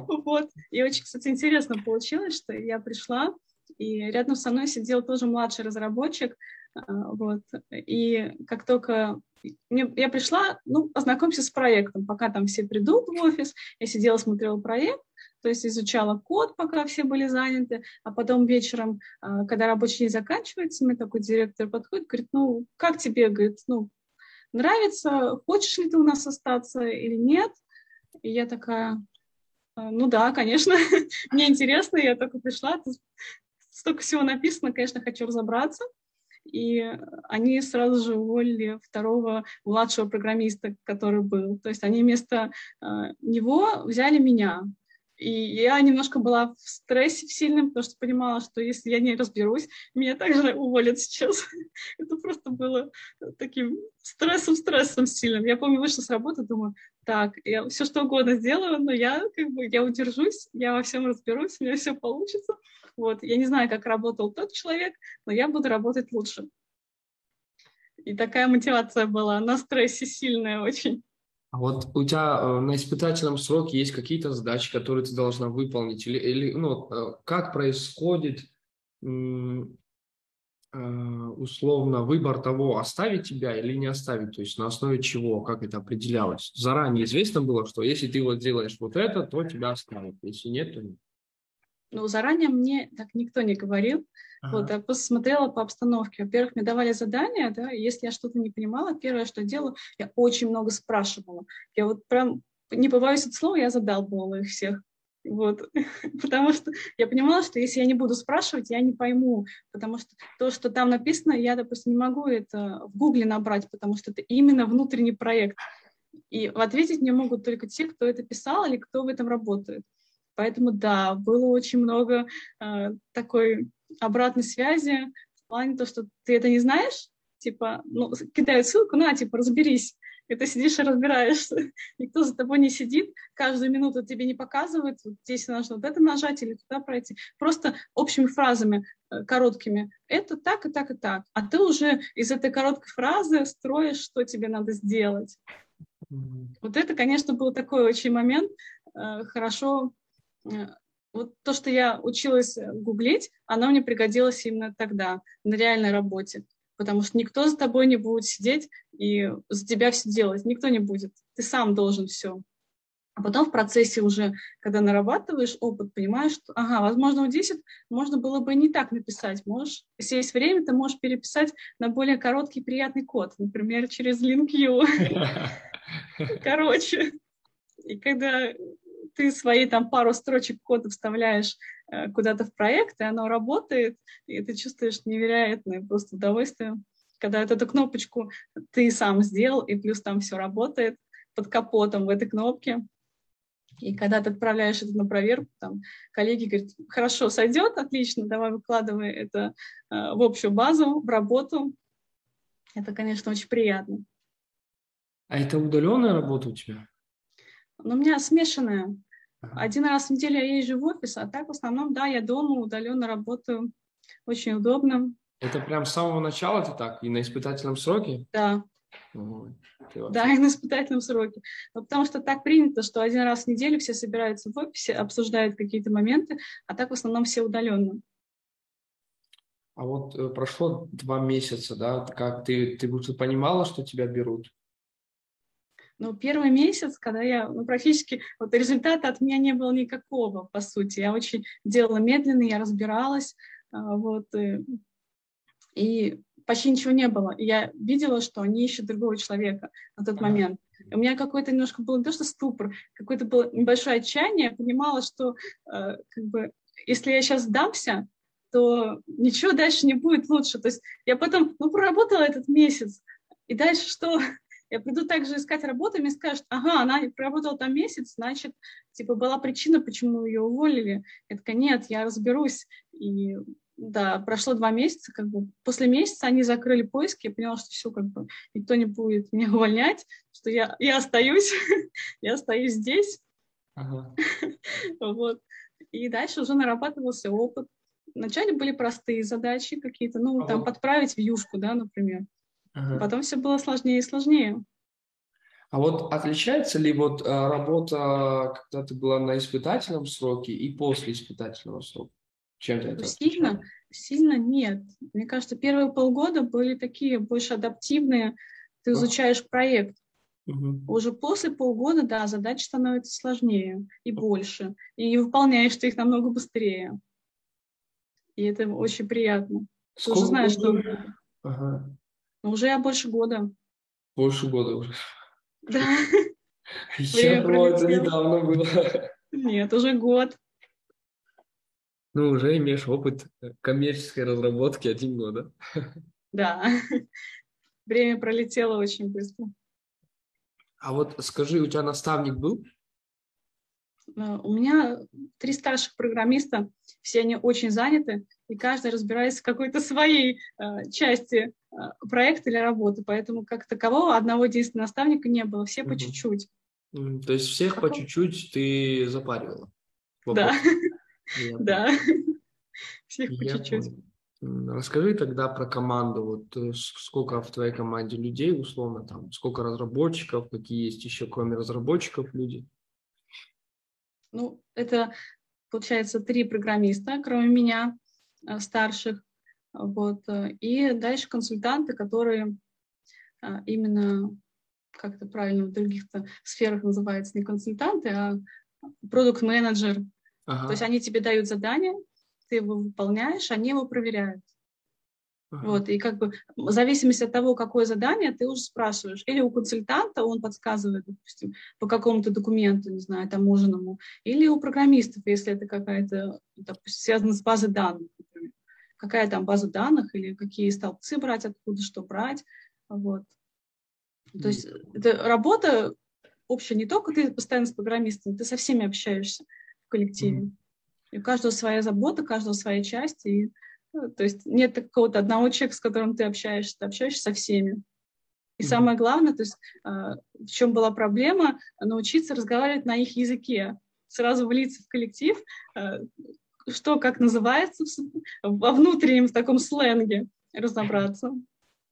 S2: Вот. И очень, кстати, интересно получилось, что я пришла, и рядом со мной сидел тоже младший разработчик. А, вот. И как только я пришла, ну, ознакомься с проектом, пока там все придут в офис, я сидела, смотрела проект, то есть изучала код, пока все были заняты, а потом вечером, а, когда рабочий день заканчивается, мне такой директор подходит, говорит, ну, как тебе, говорит, ну, нравится, хочешь ли ты у нас остаться или нет. И я такая, «А, ну да, конечно, [LAUGHS] мне интересно, я только пришла, столько всего написано, конечно, хочу разобраться. И они сразу же уволили второго младшего программиста, который был. То есть они вместо э, него взяли меня. И я немножко была в стрессе в сильном, потому что понимала, что если я не разберусь, меня также уволят сейчас. [LAUGHS] Это просто было таким стрессом-стрессом сильным. Я помню, вышла с работы, думаю, так, я все что угодно сделаю, но я как бы, я удержусь, я во всем разберусь, у меня все получится. Вот. Я не знаю, как работал тот человек, но я буду работать лучше. И такая мотивация была на стрессе сильная очень.
S1: А вот у тебя э, на испытательном сроке есть какие-то задачи, которые ты должна выполнить? Или, или ну, э, как происходит э, условно выбор того, оставить тебя или не оставить? То есть на основе чего, как это определялось? Заранее известно было, что если ты вот делаешь вот это, то тебя оставят. Если нет, то нет.
S2: Ну, заранее мне так никто не говорил. Ага. Вот, я посмотрела по обстановке. Во-первых, мне давали задания, да, и если я что-то не понимала, первое, что делала, я очень много спрашивала. Я вот прям, не побоюсь от слова, я задалбывала их всех. Вот. [LAUGHS] Потому что я понимала, что если я не буду спрашивать, я не пойму. Потому что то, что там написано, я, допустим, не могу это в Гугле набрать, потому что это именно внутренний проект. И ответить мне могут только те, кто это писал или кто в этом работает. Поэтому да, было очень много э, такой обратной связи в плане того, что ты это не знаешь, типа, ну, кидают ссылку, на, типа, разберись. И ты сидишь и разбираешься. [LAUGHS] Никто за тобой не сидит, каждую минуту тебе не показывает, вот здесь нужно вот это нажать или туда пройти. Просто общими фразами, э, короткими. Это так и так и так. А ты уже из этой короткой фразы строишь, что тебе надо сделать. Вот это, конечно, был такой очень момент, э, хорошо вот то, что я училась э, гуглить, оно мне пригодилось именно тогда, на реальной работе. Потому что никто за тобой не будет сидеть и за тебя все делать. Никто не будет. Ты сам должен все. А потом в процессе уже, когда нарабатываешь опыт, понимаешь, что, ага, возможно, у 10 можно было бы не так написать. Можешь, если есть время, ты можешь переписать на более короткий приятный код, например, через LinkU. [LAUGHS] Короче, и когда ты свои там пару строчек кода вставляешь э, куда-то в проект, и оно работает, и ты чувствуешь невероятное просто удовольствие, когда вот эту кнопочку ты сам сделал, и плюс там все работает под капотом в этой кнопке. И когда ты отправляешь это на проверку, там коллеги говорят, хорошо, сойдет, отлично, давай выкладывай это э, в общую базу, в работу. Это, конечно, очень приятно.
S1: А это удаленная работа у тебя?
S2: Ну, у меня смешанная. Один раз в неделю я езжу в офис, а так в основном, да, я дома удаленно работаю. Очень удобно.
S1: Это прям с самого начала ты так? И на испытательном сроке?
S2: Да. да, и на испытательном сроке. Но потому что так принято, что один раз в неделю все собираются в офисе, обсуждают какие-то моменты, а так в основном все удаленно.
S1: А вот э, прошло два месяца, да, как ты, ты уже понимала, что тебя берут?
S2: Ну, первый месяц, когда я, ну, практически, вот результата от меня не было никакого, по сути. Я очень делала медленно, я разбиралась, а, вот, и, и почти ничего не было. И я видела, что они ищут другого человека на тот момент. У меня какой-то немножко был не то, что ступор, какое-то было небольшое отчаяние. Я понимала, что э, как бы, если я сейчас сдамся, то ничего дальше не будет лучше. То есть я потом, ну, проработала этот месяц, и дальше что? Я приду также искать работу, и мне скажут, ага, она проработала там месяц, значит, типа, была причина, почему ее уволили. Я такая, нет, я разберусь. И да, прошло два месяца, как бы после месяца они закрыли поиски, я поняла, что все, как бы никто не будет [LAUGHS] меня увольнять, что я, я остаюсь, [LAUGHS] я остаюсь здесь. Ага. [LAUGHS] вот. И дальше уже нарабатывался опыт. Вначале были простые задачи какие-то, ну, а там, подправить вьюшку, да, например. Ага. Потом все было сложнее и сложнее.
S1: А вот отличается ли вот а, работа, когда ты была на испытательном сроке и после испытательного срока? Чем
S2: это Сильно, сильно нет. Мне кажется, первые полгода были такие больше адаптивные. Ты изучаешь проект. Угу. Уже после полгода, да, задачи становятся сложнее и больше. И выполняешь ты их намного быстрее. И это очень приятно. Сколько ты уже знаешь, что... Ага. Уже больше года.
S1: Больше года уже. Да. Я думал, это недавно было.
S2: Нет, уже год.
S1: Ну, уже имеешь опыт коммерческой разработки один год, да?
S2: Да. Время пролетело очень быстро.
S1: А вот скажи, у тебя наставник был?
S2: Э, у меня три старших программиста, все они очень заняты, и каждый разбирается в какой-то своей э, части э, проекта или работы, поэтому как такового одного единственного наставника не было, все угу. по чуть-чуть.
S1: То есть всех Какого? по чуть-чуть ты запаривала?
S2: Да, [LAUGHS] да, всех по чуть-чуть.
S1: Расскажи тогда про команду. Вот э, сколько в твоей команде людей, условно, там, сколько разработчиков, какие есть еще, кроме разработчиков, люди?
S2: Ну, это, получается, три программиста, кроме меня, старших. Вот. Э, и дальше консультанты, которые э, именно, как это правильно в других сферах называется, не консультанты, а продукт-менеджер. Ага. То есть они тебе дают задание, ты его выполняешь, они его проверяют. Вот, и как бы в зависимости от того, какое задание, ты уже спрашиваешь. Или у консультанта он подсказывает, допустим, по какому-то документу, не знаю, таможенному, или у программистов, если это какая-то, допустим, связано с базой данных, например. Какая там база данных, или какие столбцы брать, откуда что брать. Вот. То есть это работа общая, не только ты постоянно с программистами, ты со всеми общаешься в коллективе. Mm-hmm. И у каждого своя забота, у каждого своя часть, и то есть нет какого-то одного человека, с которым ты общаешься, ты общаешься со всеми. И самое главное, то есть а, в чем была проблема, научиться разговаривать на их языке, сразу влиться в коллектив, а, что как называется во внутреннем в таком сленге разобраться.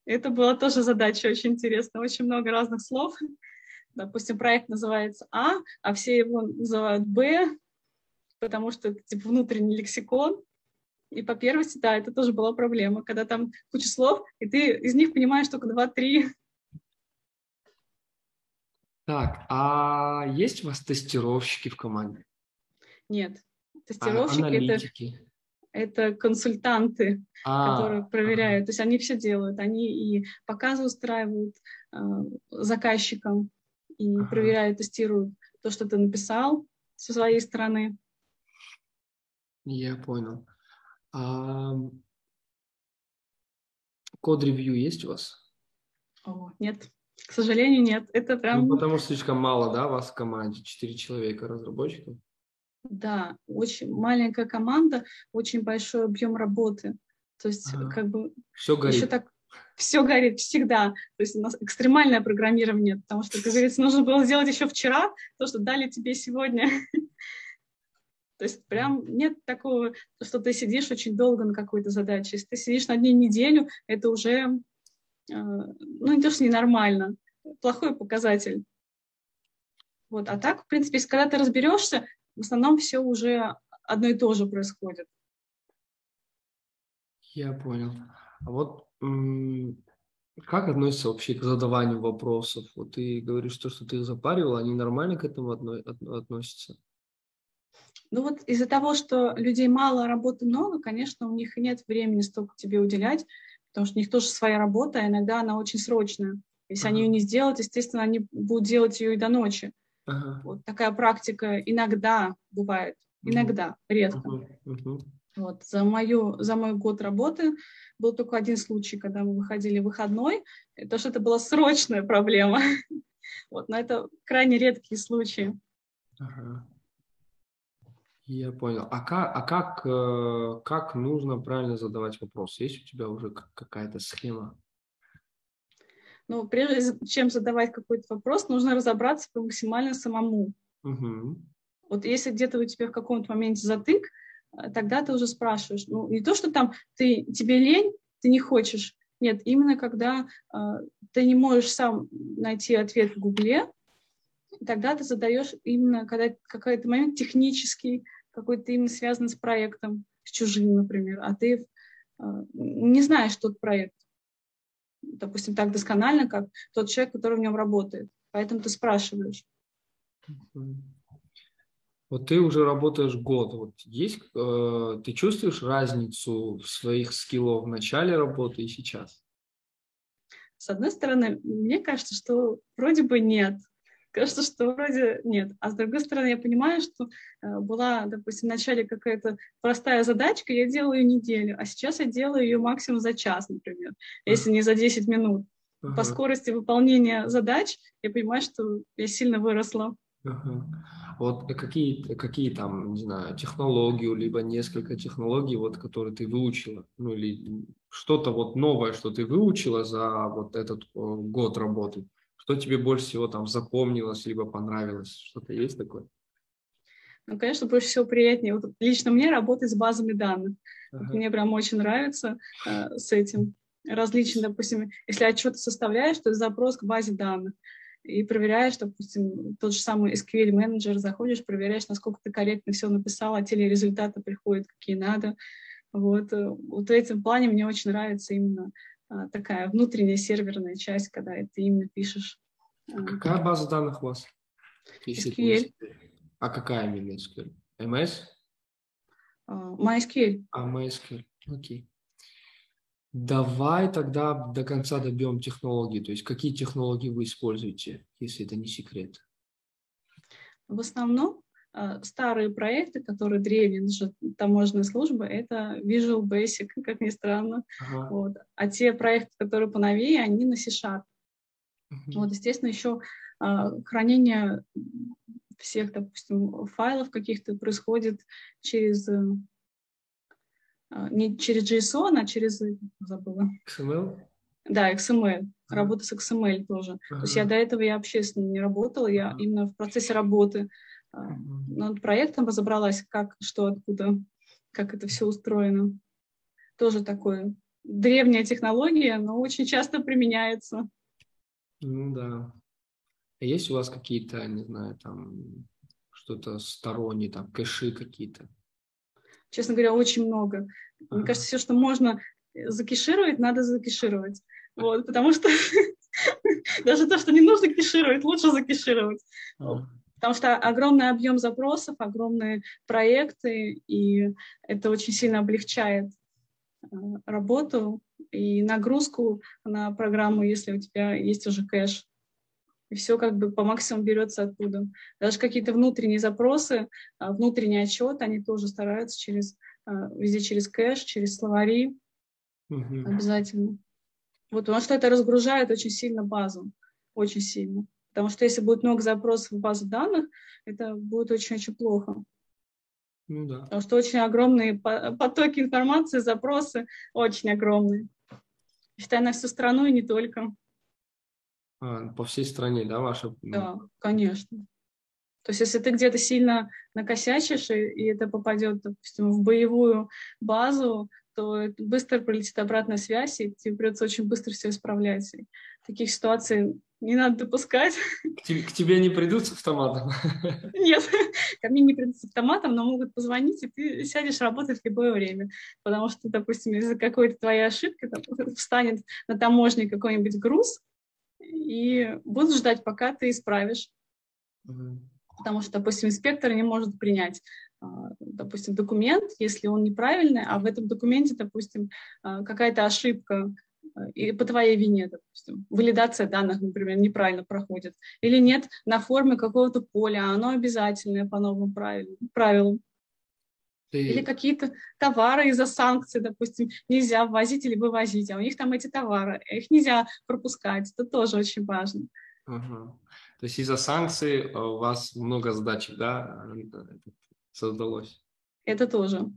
S2: Это была тоже задача очень интересная, очень много разных слов. Допустим, проект называется А, а все его называют Б, потому что это типа внутренний лексикон. И по первости, да, это тоже была проблема, когда там куча слов, и ты из них понимаешь только два-три.
S1: Так, а есть у вас тестировщики в команде?
S2: Нет. Тестировщики а, это, это консультанты, а, которые проверяют. Ага. То есть они все делают. Они и показы устраивают э, заказчикам, и ага. проверяют, тестируют то, что ты написал со своей стороны.
S1: Я понял. Код-ревью есть у вас?
S2: О, нет. К сожалению, нет. Это прям...
S1: Ну, потому что слишком мало, да, вас в команде? Четыре человека разработчиков?
S2: Да, очень маленькая команда, очень большой объем работы. То есть, ага. как бы...
S1: Все горит. Еще
S2: так все горит всегда. То есть у нас экстремальное программирование, потому что, как говорится, нужно было сделать еще вчера то, что дали тебе сегодня. [LAUGHS] То есть прям нет такого, что ты сидишь очень долго на какой-то задаче. Если ты сидишь на дне неделю, это уже Э, ну, не то, что ненормально, плохой показатель. Вот. А так, в принципе, если когда ты разберешься, в основном все уже одно и то же происходит.
S1: Я понял. А вот как относится вообще к задаванию вопросов? Вот ты говоришь, то, что ты их запаривал, они нормально к этому относятся?
S2: Ну вот из-за того, что людей мало, работы много, конечно, у них нет времени столько тебе уделять, потому что у них тоже своя работа, а иногда она очень срочная. Если ага. они ее не сделают, естественно, они будут делать ее и до ночи. Ага. Вот такая практика иногда бывает, иногда, угу. редко. Угу. Вот за мою за мой год работы был только один случай, когда мы выходили в выходной, то что это была срочная проблема. [LAUGHS] Вот, но это крайне редкие случаи. Ага.
S1: Я понял. А как, а как, э, как нужно правильно задавать вопрос? Есть у тебя уже какая-то схема?
S2: Ну, прежде чем задавать какой-то вопрос, нужно разобраться по максимально самому.
S1: Угу.
S2: Вот если где-то у тебя в каком-то моменте затык, э, тогда ты уже спрашиваешь. Ну, не то, что там ты, тебе лень, ты не хочешь. Нет, именно когда э, ты не можешь сам найти ответ в Гугле, тогда ты задаешь именно, когда какой-то момент технический, какой-то именно связанный с проектом, с чужим, например, а ты э, не знаешь тот проект, допустим, так досконально, как тот человек, который в нем работает. Поэтому ты спрашиваешь.
S1: Вот ты уже работаешь год. Вот есть, э, ты чувствуешь разницу в своих скиллах в начале работы и сейчас?
S2: С одной стороны, мне кажется, что вроде бы нет кажется, что вроде нет. А с другой стороны, я понимаю, что э, была, допустим, в начале какая-то простая задачка, я делаю ее неделю, а сейчас я делаю ее максимум за час, например, если не за 10 минут. Ага. По скорости выполнения задач я понимаю, что я сильно выросла.
S1: Ага. Вот какие, какие там, не знаю, технологии, либо несколько технологий, вот, которые ты выучила, ну или что-то вот новое, что ты выучила за вот этот год работы? Что тебе больше всего там запомнилось, либо понравилось? Что-то есть такое?
S2: Ну, конечно, больше всего приятнее. Вот лично мне работать с базами данных. Ага. Мне прям очень нравится э, с этим. Различные, допустим, если отчеты составляешь, то запрос к базе данных. И проверяешь, допустим, тот же самый SQL менеджер, заходишь, проверяешь, насколько ты корректно все написал, а те ли результаты приходят, какие надо. Вот, э, вот в этом плане мне очень нравится именно такая внутренняя серверная часть, когда ты именно пишешь.
S1: А какая база данных у вас?
S2: SQL.
S1: А какая именно SQL? MS?
S2: Uh, MySQL.
S1: А, MySQL, окей. Давай тогда до конца добьем технологии. То есть какие технологии вы используете, если это не секрет?
S2: В основном старые проекты, которые древние таможенные службы, это Visual Basic, как ни странно. Ага. Вот. А те проекты, которые поновее, они на C-Sharp. Угу. Вот, естественно, еще а, хранение всех, допустим, файлов каких-то происходит через а, не через JSON, а через забыла.
S1: XML?
S2: Да, XML. Работа с XML тоже. Ага. То есть я до этого я вообще с ним не работала, я именно в процессе работы а, над проектом разобралась, как, что, откуда, как это все устроено. Тоже такое древняя технология, но очень часто применяется.
S1: Ну да. А есть у вас какие-то, не знаю, там что-то сторонние, там кэши какие-то?
S2: Честно говоря, очень много. Ага. Мне кажется, все, что можно закешировать, надо закешировать. Вот, потому что [LAUGHS] Даже то, что не нужно кешировать, лучше закешировать. Потому что огромный объем запросов, огромные проекты, и это очень сильно облегчает э, работу и нагрузку на программу, если у тебя есть уже кэш. И все как бы по максимуму берется оттуда. Даже какие-то внутренние запросы, а, внутренний отчет, они тоже стараются через, а, везде через кэш, через словари угу. обязательно. Вот, потому что это разгружает очень сильно базу, очень сильно. Потому что если будет много запросов в базу данных, это будет очень-очень плохо. Ну да. Потому что очень огромные потоки информации, запросы очень огромные. Считай, на всю страну и не только.
S1: А, по всей стране, да, ваша?
S2: Да, конечно. То есть если ты где-то сильно накосячишь, и, и это попадет, допустим, в боевую базу, то быстро прилетит обратная связь, и тебе придется очень быстро все исправлять. И таких ситуаций не надо допускать.
S1: К тебе, к тебе не придут с автоматом?
S2: Нет, [LAUGHS] ко мне не придут с автоматом, но могут позвонить, и ты сядешь работать в любое время. Потому что, допустим, из-за какой-то твоей ошибки там, встанет на таможне какой-нибудь груз, и будут ждать, пока ты исправишь. Угу. Потому что, допустим, инспектор не может принять а, допустим, документ, если он неправильный, а в этом документе, допустим, а, какая-то ошибка и по твоей вине, допустим, валидация данных, например, неправильно проходит, или нет на форме какого-то поля, а оно обязательное по новым правилам. Ты... Или какие-то товары из-за санкций, допустим, нельзя ввозить или вывозить, а у них там эти товары, их нельзя пропускать, это тоже очень важно.
S1: Ага. То есть из-за санкций э, у вас много задачек, да, создалось?
S2: Это тоже.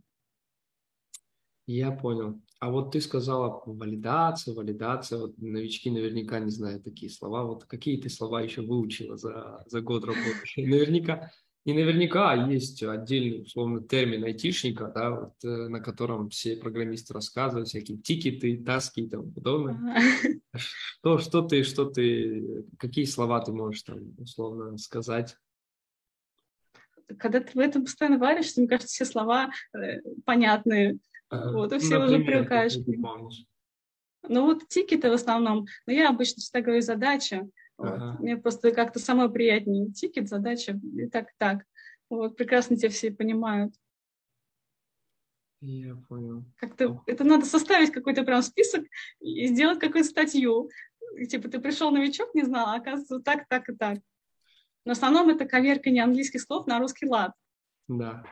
S1: Я понял. А вот ты сказала валидация, валидация. Вот новички наверняка не знают такие слова. Вот какие ты слова еще выучила за, за год работы? Наверняка и наверняка есть отдельный, условно, термин айтишника, да, вот, э, на котором все программисты рассказывают, всякие тикеты, таски и тому подобное. Что, что ты, что ты, какие слова ты можешь там, условно, сказать?
S2: Когда ты в этом постоянно варишься, мне кажется, все слова э, понятные. Ага. Вот, и все Например, уже привыкаешь. Ну вот тикеты в основном. Но я обычно всегда говорю задача. Ага. Мне просто как-то самое приятнее. Тикет, задача, и так, так. Вот, прекрасно тебя все понимают.
S1: Я понял.
S2: Как-то это надо составить какой-то прям список и сделать какую-то статью. Типа ты пришел новичок, не знал, а оказывается так, так и так. Но в основном это коверка не английских слов на русский лад.
S1: Да.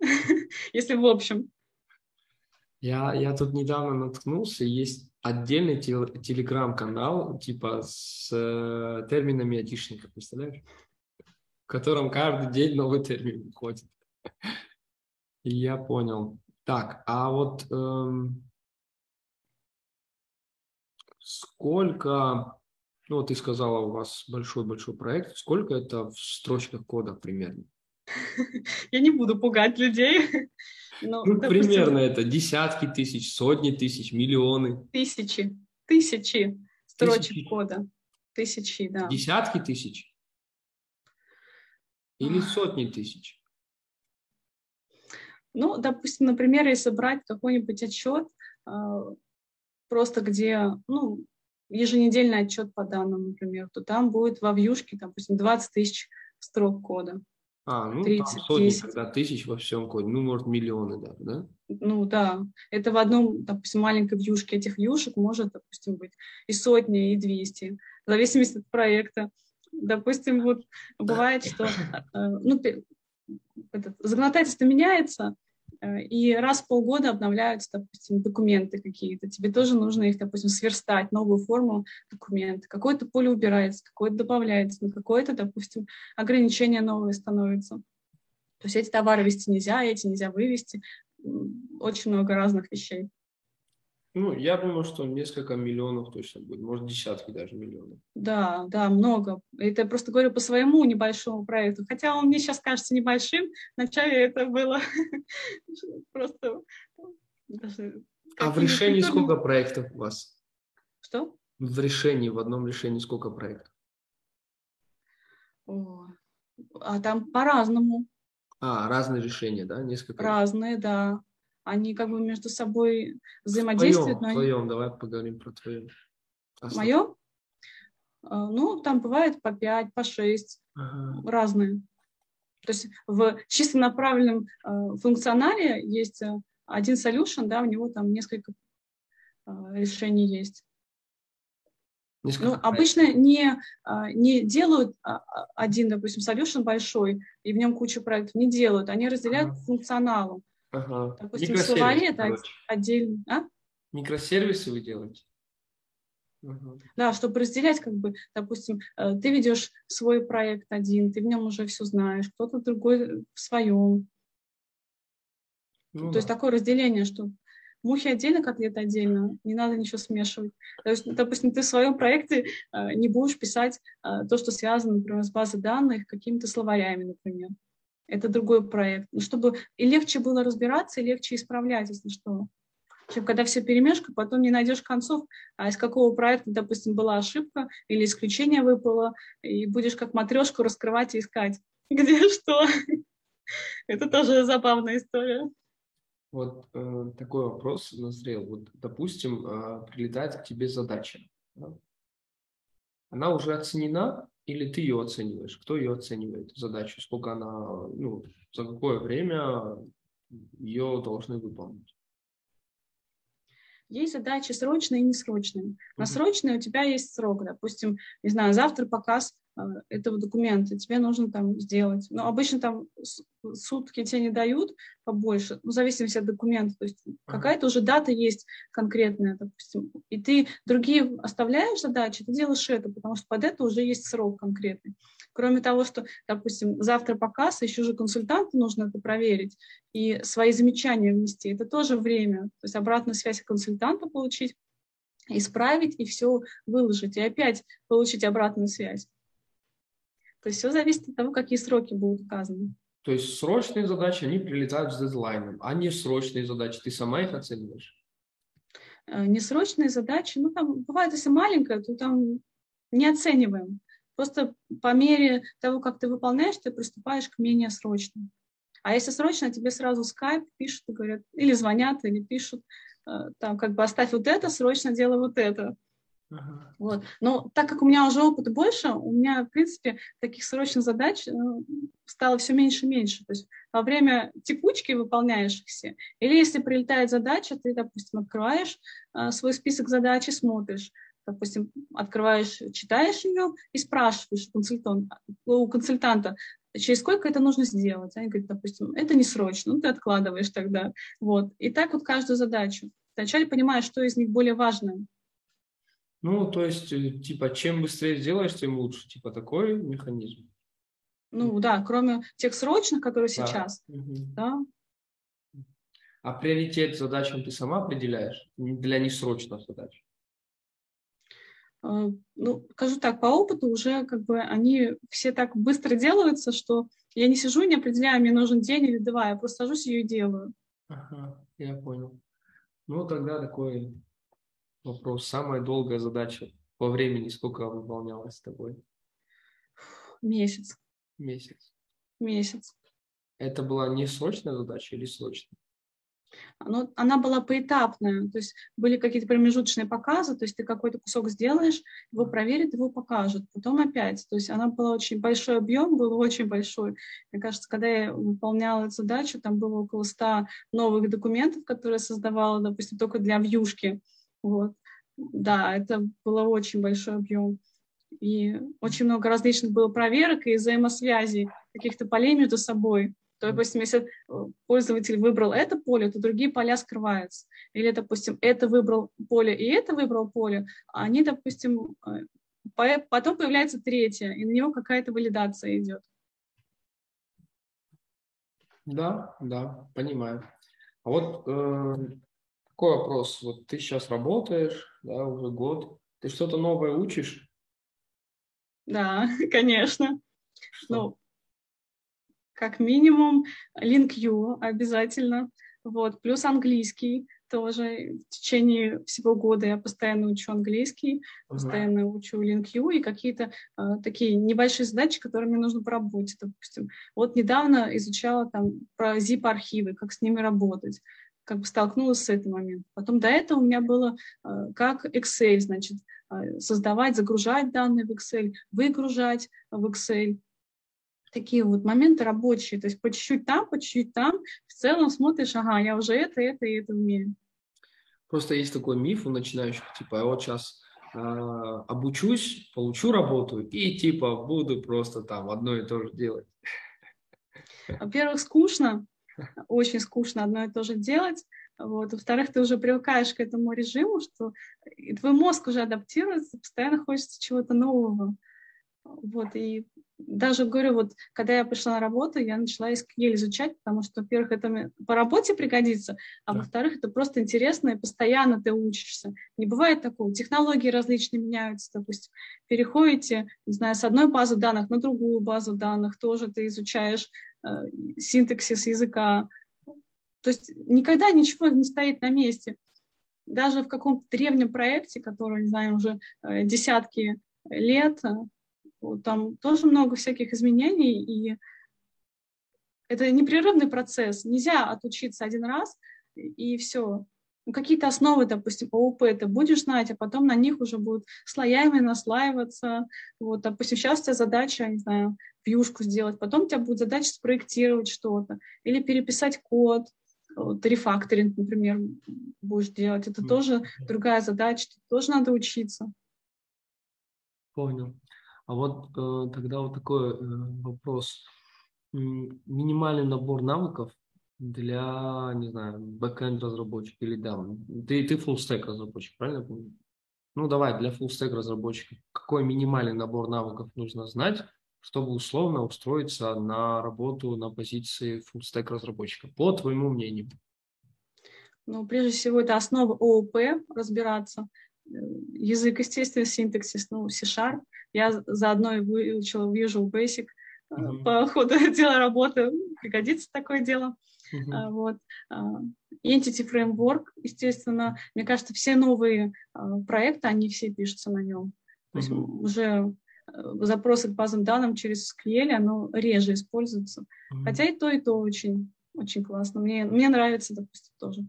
S1: [LAUGHS]
S2: Если в общем.
S1: Я, я тут недавно наткнулся, есть отдельный тел- телеграм-канал, типа с э, терминами айтишника, представляешь? В котором каждый день новый термин выходит. [LAUGHS] Я понял. Так, а вот эм, сколько, ну вот ты сказала, у вас большой-большой проект, сколько это в строчках кода примерно? [LAUGHS]
S2: Я не буду пугать людей.
S1: Ну, ну допустим, примерно это десятки тысяч, сотни тысяч, миллионы.
S2: Тысячи, тысячи строчек тысячи. кода. Тысячи, да.
S1: Десятки тысяч? Или сотни тысяч?
S2: Ну, допустим, например, если брать какой-нибудь отчет, а, просто где, ну, еженедельный отчет по данным, например, то там будет во вьюшке, допустим, 20 тысяч строк кода.
S1: А, ну 30, там сотни 10. тогда тысяч во всем коде, ну, может, миллионы даже, да?
S2: Ну, да. Это в одном, допустим, маленькой вьюшке этих вьюшек может, допустим, быть и сотни, и двести, в зависимости от проекта. Допустим, вот бывает, что э, ну, этот, законодательство меняется, и раз в полгода обновляются, допустим, документы какие-то. Тебе тоже нужно их, допустим, сверстать, новую форму документа. Какое-то поле убирается, какое-то добавляется, на какое-то, допустим, ограничение новое становится. То есть эти товары вести нельзя, эти нельзя вывести. Очень много разных вещей.
S1: Ну, я думаю, что несколько миллионов точно будет, может, десятки даже миллионов.
S2: Да, да, много. Это я просто говорю по своему небольшому проекту. Хотя он мне сейчас кажется небольшим. Вначале это было [LAUGHS] просто...
S1: А в решении сколько проектов у вас?
S2: Что?
S1: В решении, в одном решении сколько проектов?
S2: О, а там по-разному.
S1: А, разные решения, да?
S2: Несколько? Разные, да они как бы между собой взаимодействуют.
S1: В твоем, но... твоем давай поговорим про твое.
S2: Мое? ну, там бывает по 5, по 6, ага. разные. То есть в чисто направленном э, функционале есть э, один solution, да, у него там несколько решений есть. Ну, обычно не, не делают один, допустим, solution большой, и в нем куча проектов, не делают, они разделяют ага. функционалу. Ага. Допустим, словари это отдельно. А?
S1: Микросервисы вы делаете?
S2: Да, чтобы разделять, как бы, допустим, э, ты ведешь свой проект один, ты в нем уже все знаешь, кто-то другой в своем. Ну, То да. есть такое разделение, что мухи отдельно, котлеты отдельно, не надо ничего смешивать. То есть, допустим, ты в своем проекте э, не будешь писать э, то, что связано, например, с базой данных, какими-то словарями, например. Это другой проект. Ну, чтобы и легче было разбираться, и легче исправлять, если что чем когда все перемешка, потом не найдешь концов, а из какого проекта, допустим, была ошибка или исключение выпало, и будешь как матрешку раскрывать и искать, [LAUGHS] где что. Это тоже забавная история.
S1: Вот э, такой вопрос назрел. Вот, допустим, э, прилетает к тебе задача. Да? Она уже оценена или ты ее оцениваешь? Кто ее оценивает, задачу? Сколько она, ну, за какое время ее должны выполнить?
S2: Есть задачи срочные и несрочные. На срочные у тебя есть срок, допустим, не знаю, завтра показ этого документа, тебе нужно там сделать. Но обычно там сутки тебе не дают побольше, ну, в зависимости от документа. То есть какая-то уже дата есть конкретная, допустим. И ты другие оставляешь задачи, ты делаешь это, потому что под это уже есть срок конкретный. Кроме того, что, допустим, завтра показ, еще же консультанту нужно это проверить и свои замечания внести. Это тоже время. То есть обратную связь консультанта получить, исправить и все выложить. И опять получить обратную связь. То есть все зависит от того, какие сроки будут указаны.
S1: То есть срочные задачи, они прилетают с дедлайном, а не срочные задачи. Ты сама их оцениваешь?
S2: Э, несрочные задачи, ну там бывает, если маленькая, то там не оцениваем. Просто по мере того, как ты выполняешь, ты приступаешь к менее срочным. А если срочно, тебе сразу скайп пишут и говорят, или звонят, или пишут, э, там, как бы оставь вот это, срочно делай вот это. Uh-huh. Вот. Но так как у меня уже опыта больше, у меня, в принципе, таких срочных задач э, стало все меньше и меньше. То есть во время текучки выполняешь их все. Или если прилетает задача, ты, допустим, открываешь э, свой список задач и смотришь допустим, открываешь, читаешь ее и спрашиваешь консультант, у консультанта, через сколько это нужно сделать. Они говорят, допустим, это не срочно, ну ты откладываешь тогда. Вот. И так вот каждую задачу. Вначале понимаешь, что из них более важное.
S1: Ну, то есть, э, типа, чем быстрее сделаешь, тем лучше. Типа, такой механизм.
S2: Ну, да, кроме тех срочных, которые да. сейчас. Угу. Да.
S1: А приоритет задачам ты сама определяешь для несрочных задач?
S2: А, ну, скажу так, по опыту уже как бы они все так быстро делаются, что я не сижу и не определяю, мне нужен день или два, я просто сажусь ее и делаю.
S1: Ага, я понял. Ну, тогда такой вопрос. Самая долгая задача по времени, сколько выполнялась с тобой?
S2: Месяц.
S1: Месяц.
S2: Месяц.
S1: Это была не срочная задача или срочная?
S2: но она была поэтапная, то есть были какие-то промежуточные показы, то есть ты какой-то кусок сделаешь, его проверят, его покажут, потом опять, то есть она была очень большой объем, был очень большой. Мне кажется, когда я выполняла эту задачу, там было около 100 новых документов, которые я создавала, допустим, только для вьюшки, вот. Да, это было очень большой объем. И очень много различных было проверок и взаимосвязей, каких-то полей между собой то, допустим, если э, пользователь выбрал это поле, то другие поля скрываются. Или, допустим, это выбрал поле и это выбрал поле, а они, допустим, э, потом появляется третье, и на него какая-то валидация идет.
S1: Да, да, понимаю. А вот э, такой вопрос. Вот ты сейчас работаешь, да, уже год. Ты что-то новое учишь?
S2: Да, [LAUGHS] конечно. Что? Ну, как минимум LinkU обязательно, вот, плюс английский тоже в течение всего года я постоянно учу английский, постоянно учу LinkU и какие-то э, такие небольшие задачи, которые мне нужно по работе, допустим. Вот недавно изучала там про zip-архивы, как с ними работать, как бы столкнулась с этим моментом. Потом до этого у меня было э, как Excel, значит, э, создавать, загружать данные в Excel, выгружать в Excel. Такие вот моменты рабочие, то есть по чуть-чуть там, по чуть-чуть там, в целом смотришь, ага, я уже это, это и это умею.
S1: Просто есть такой миф у начинающих, типа, я вот сейчас э, обучусь, получу работу и типа буду просто там одно и то же делать.
S2: Во-первых, скучно, очень скучно одно и то же делать. Вот. Во-вторых, ты уже привыкаешь к этому режиму, что твой мозг уже адаптируется, постоянно хочется чего-то нового. Вот, и даже говорю, вот когда я пришла на работу, я начала SQL изучать, потому что, во-первых, это по работе пригодится, а да. во-вторых, это просто интересно, и постоянно ты учишься. Не бывает такого. Технологии различные меняются, допустим. Переходите, не знаю, с одной базы данных на другую базу данных, тоже ты изучаешь э, синтаксис языка. То есть никогда ничего не стоит на месте. Даже в каком-то древнем проекте, который, не знаю, уже э, десятки лет, там тоже много всяких изменений, и это непрерывный процесс. Нельзя отучиться один раз, и все. Ну, какие-то основы, допустим, ООП ты будешь знать, а потом на них уже будут слоями наслаиваться. Вот, допустим, сейчас у тебя задача, не знаю, вьюшку сделать, потом у тебя будет задача спроектировать что-то или переписать код, вот, рефакторинг, например, будешь делать. Это тоже другая задача, тоже надо учиться.
S1: Понял. А вот э, тогда вот такой э, вопрос. Минимальный набор навыков для, не знаю, бэкэнд разработчика или да, ты, ты full stack разработчик, правильно помню? Ну давай, для full stack разработчика, какой минимальный набор навыков нужно знать, чтобы условно устроиться на работу на позиции full stack разработчика, по твоему мнению?
S2: Ну, прежде всего, это основа ООП, разбираться. Э, язык, естественно, синтаксис, ну, C-Sharp. Я заодно и выучила Visual Basic mm-hmm. по ходу [LAUGHS] дела работы. Пригодится такое дело. Mm-hmm. Вот. А, Entity Framework, естественно, мне кажется, все новые проекты, они все пишутся на нем. То есть mm-hmm. уже запросы к базам данным через SQL, оно реже используется. Mm-hmm. Хотя и то, и то очень, очень классно. Мне, мне нравится, допустим, тоже.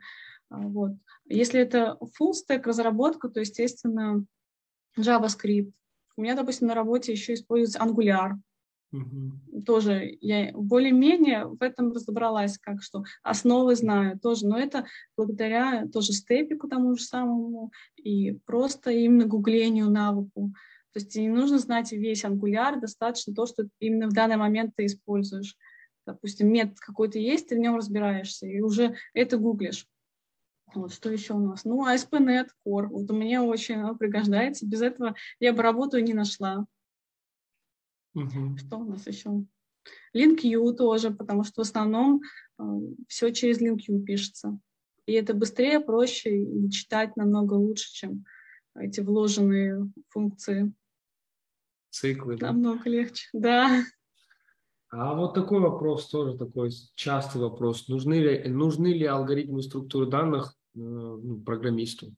S2: Вот. Если это full stack разработка, то, естественно, JavaScript. У меня, допустим, на работе еще используется Angular. Uh-huh. Тоже я более-менее в этом разобралась, как что основы знаю тоже, но это благодаря тоже степику тому же самому и просто именно гуглению навыку. То есть не нужно знать весь Angular, достаточно то, что именно в данный момент ты используешь. Допустим, метод какой-то есть, ты в нем разбираешься, и уже это гуглишь. Вот, что еще у нас? Ну, ASP.NET Core. Вот мне очень пригождается. Без этого я бы работу не нашла. Угу. Что у нас еще? LinkU тоже, потому что в основном э, все через LinkU пишется. И это быстрее, проще и читать намного лучше, чем эти вложенные функции.
S1: Циклы.
S2: Намного да? легче, да.
S1: А вот такой вопрос тоже такой частый вопрос. Нужны ли, нужны ли алгоритмы структуры данных программисту.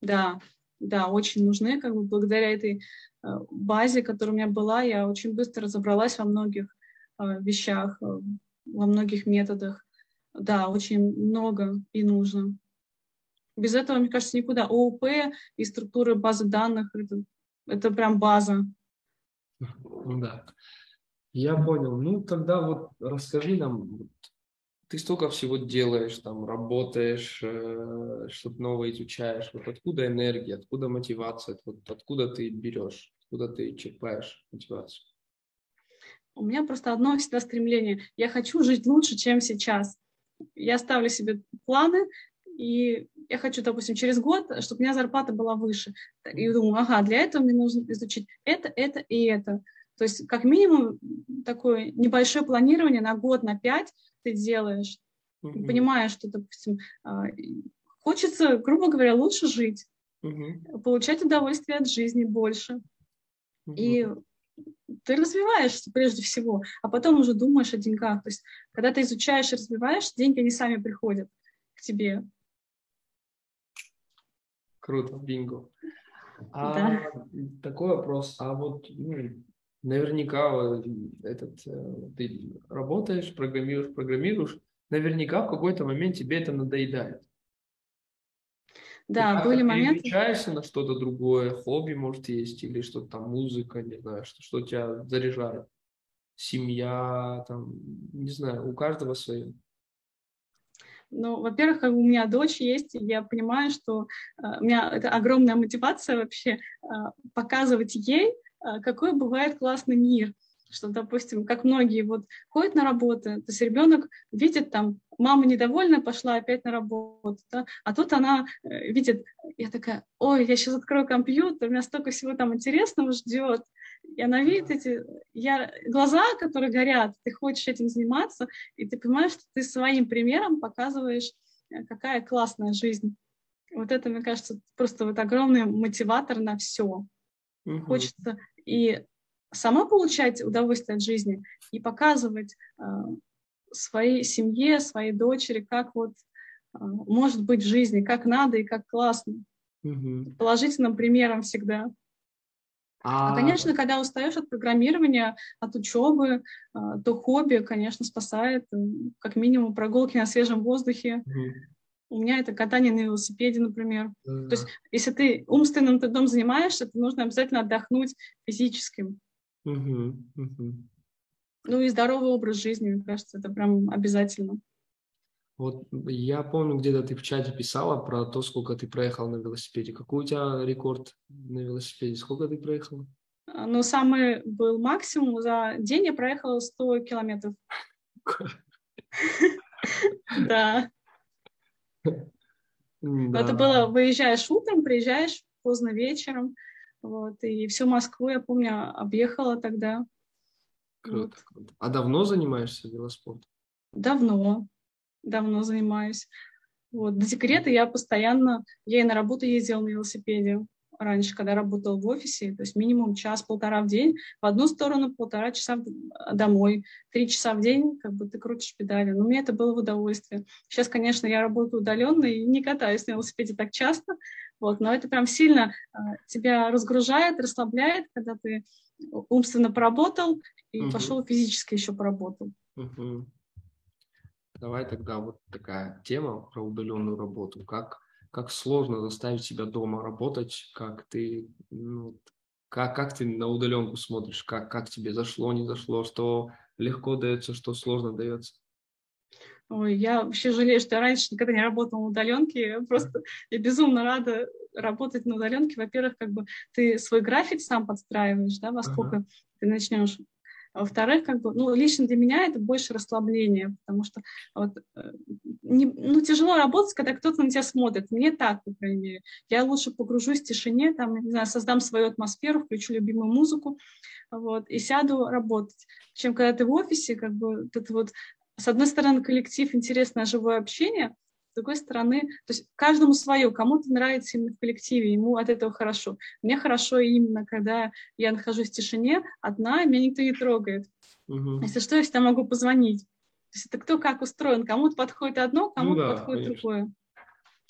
S2: Да, да, очень нужны. Как бы благодаря этой э, базе, которая у меня была, я очень быстро разобралась во многих э, вещах, во многих методах. Да, очень много и нужно. Без этого, мне кажется, никуда. ООП и структуры базы данных это, это прям база.
S1: Ну да. Я понял. Ну, тогда вот расскажи нам, ты столько всего делаешь, там, работаешь, э, что-то новое изучаешь. Вот откуда энергия, откуда мотивация, вот откуда ты берешь, откуда ты черпаешь мотивацию?
S2: У меня просто одно всегда стремление. Я хочу жить лучше, чем сейчас. Я ставлю себе планы, и я хочу, допустим, через год, чтобы у меня зарплата была выше. И думаю, ага, для этого мне нужно изучить это, это и это. То есть как минимум такое небольшое планирование на год, на пять ты делаешь, mm-hmm. понимаешь, что, допустим, а, хочется, грубо говоря, лучше жить, mm-hmm. получать удовольствие от жизни больше. Mm-hmm. И ты развиваешься прежде всего, а потом уже думаешь о деньгах. То есть, когда ты изучаешь и развиваешь, деньги, они сами приходят к тебе.
S1: Круто, бинго. А да. такой вопрос, а вот ну, наверняка этот, э, ты работаешь, программируешь, программируешь, наверняка в какой-то момент тебе это надоедает.
S2: Да, были моменты.
S1: Переключаешься на что-то другое, хобби, может, есть, или что-то там, музыка, не знаю, что, что тебя заряжает. Семья, там, не знаю, у каждого свое.
S2: Ну, во-первых, у меня дочь есть, и я понимаю, что uh, у меня это огромная мотивация вообще uh, показывать ей, какой бывает классный мир что, допустим, как многие вот ходят на работу, то есть ребенок видит там, мама недовольна, пошла опять на работу, да? а тут она э, видит, я такая, ой, я сейчас открою компьютер, у меня столько всего там интересного ждет, и она видит эти я, глаза, которые горят, ты хочешь этим заниматься, и ты понимаешь, что ты своим примером показываешь, э, какая классная жизнь. Вот это, мне кажется, просто вот огромный мотиватор на все. Угу. Хочется и сама получать удовольствие от жизни и показывать э, своей семье, своей дочери, как вот э, может быть в жизни, как надо и как классно. Угу. Положительным примером всегда. А... а, конечно, когда устаешь от программирования, от учебы, э, то хобби, конечно, спасает, э, как минимум прогулки на свежем воздухе. Угу. У меня это катание на велосипеде, например. Да. То есть, если ты умственным трудом занимаешься, то нужно обязательно отдохнуть физическим. Угу, угу. Ну и здоровый образ жизни, мне кажется, это прям обязательно.
S1: Вот я помню, где-то ты в чате писала про то, сколько ты проехал на велосипеде. Какой у тебя рекорд на велосипеде? Сколько ты проехала?
S2: А, ну, самый был максимум. За день я проехала 100 километров. [LAUGHS] Да. [LAUGHS] Это было, выезжаешь утром, приезжаешь поздно вечером. Вот, и всю Москву, я помню, объехала тогда.
S1: Круто, вот. круто. А давно занимаешься велоспортом?
S2: Давно, давно занимаюсь. Вот, до декрета я постоянно, я и на работу ездила на велосипеде раньше, когда работала в офисе, то есть минимум час-полтора в день, в одну сторону, полтора часа домой, три часа в день, как бы ты крутишь педали. Но мне это было в удовольствие. Сейчас, конечно, я работаю удаленно и не катаюсь на велосипеде так часто, вот, но это прям сильно э, тебя разгружает, расслабляет, когда ты умственно поработал и угу. пошел физически еще поработал. Угу.
S1: Давай тогда вот такая тема про удаленную работу. Как как сложно заставить себя дома работать, как ты, ну, как, как ты на удаленку смотришь, как, как тебе зашло, не зашло, что легко дается, что сложно дается.
S2: Ой, я вообще жалею, что я раньше никогда не работала на удаленке. Просто я безумно рада работать на удаленке. Во-первых, как бы ты свой график сам подстраиваешь, да, во сколько ага. ты начнешь во-вторых, как бы, ну, лично для меня это больше расслабление, потому что вот, э, не, ну, тяжело работать, когда кто-то на тебя смотрит. Мне так, по крайней мере. Я лучше погружусь в тишине, там, не знаю, создам свою атмосферу, включу любимую музыку, вот, и сяду работать. Чем когда ты в офисе, как бы, это вот, с одной стороны, коллектив, интересное живое общение, другой стороны, то есть каждому свое, кому-то нравится именно в коллективе, ему от этого хорошо. Мне хорошо именно, когда я нахожусь в тишине, одна, меня никто не трогает. Угу. Если что, я всегда могу позвонить. То есть это кто как устроен. Кому-то подходит одно, ну кому-то ну, да, подходит конечно. другое.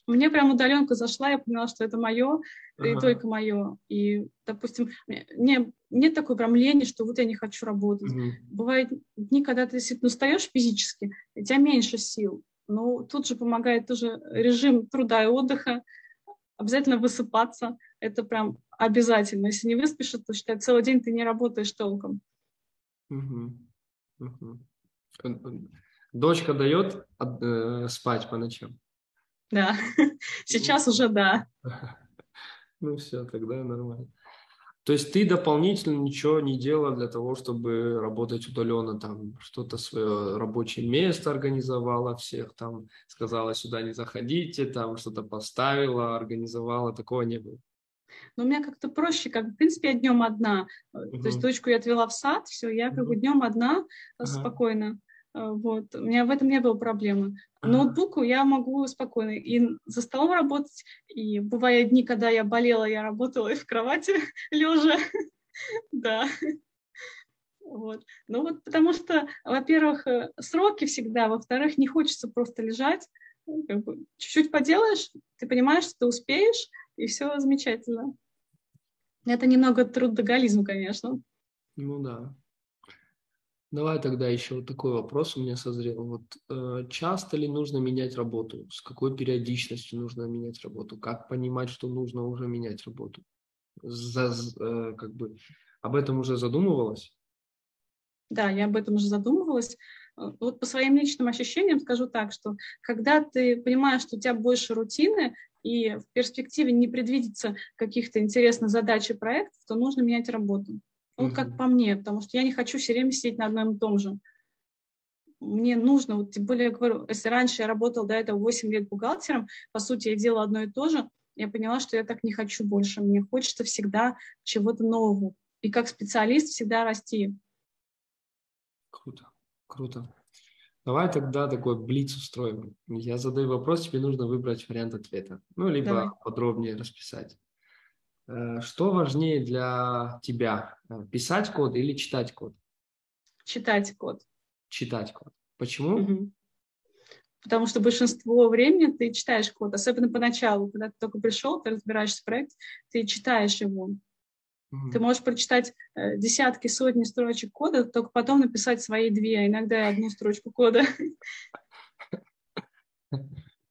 S2: Мне прям удаленка зашла, я поняла, что это мое, ага. и только мое. И, допустим, мне нет такой прям лени, что вот я не хочу работать. Угу. Бывают дни, когда ты действительно устаешь физически, у тебя меньше сил. Ну, тут же помогает тоже режим труда и отдыха, обязательно высыпаться, это прям обязательно. Если не выспишься, то считай, целый день ты не работаешь толком. Угу.
S1: Угу. Дочка дает э, спать по ночам?
S2: Да, [LAUGHS] сейчас уже да. [LAUGHS]
S1: Ну все, тогда нормально. То есть ты дополнительно ничего не делала для того, чтобы работать удаленно, там что-то свое рабочее место организовала всех, там сказала сюда не заходите, там что-то поставила, организовала, такого не было.
S2: Но у меня как-то проще, как в принципе я днем одна, uh-huh. то есть дочку я отвела в сад, все, я как бы днем одна uh-huh. спокойно. Э, вот. У меня в этом не было проблемы. Ноутбуку я могу спокойно и за столом работать, и бывают дни, когда я болела, я работала и в кровати [LAUGHS] лежа. [LAUGHS] Да. Вот. Ну вот потому что, во-первых, э, сроки всегда, во-вторых, не хочется просто лежать. Ну, чуть-чуть поделаешь, ты понимаешь, что ты успеешь, и все замечательно. Это немного трудоголизм, конечно.
S1: Ну да. Давай тогда еще вот такой вопрос у меня созрел. Вот э, часто ли нужно менять работу? С какой периодичностью нужно менять работу? Как понимать, что нужно уже менять работу? За, э, как бы об этом уже задумывалась?
S2: Да, я об этом уже задумывалась. Э, вот по своим личным ощущениям скажу так, что когда ты понимаешь, что у тебя больше рутины, и в перспективе не предвидится каких-то интересных задач и проектов, то нужно менять работу. Ну, угу. как по мне, потому что я не хочу все время сидеть на одном и том же. Мне нужно, вот тем более, я говорю, если раньше я работала до этого 8 лет бухгалтером, по сути, я делала одно и то же, я поняла, что я так не хочу больше. Мне хочется всегда чего-то нового. И как специалист всегда расти.
S1: Круто, круто. Давай тогда такой блиц устроим. Я задаю вопрос, тебе нужно выбрать вариант ответа. Ну, либо Давай. подробнее расписать. Э, что важнее для тебя, э, писать код или читать код?
S2: Читать код.
S1: Читать код. Почему? Угу.
S2: Потому что большинство времени ты читаешь код, особенно поначалу, когда ты только пришел, ты разбираешься в проект, ты читаешь его. Угу. Ты можешь прочитать э, десятки, сотни строчек кода, только потом написать свои две, а иногда одну строчку кода.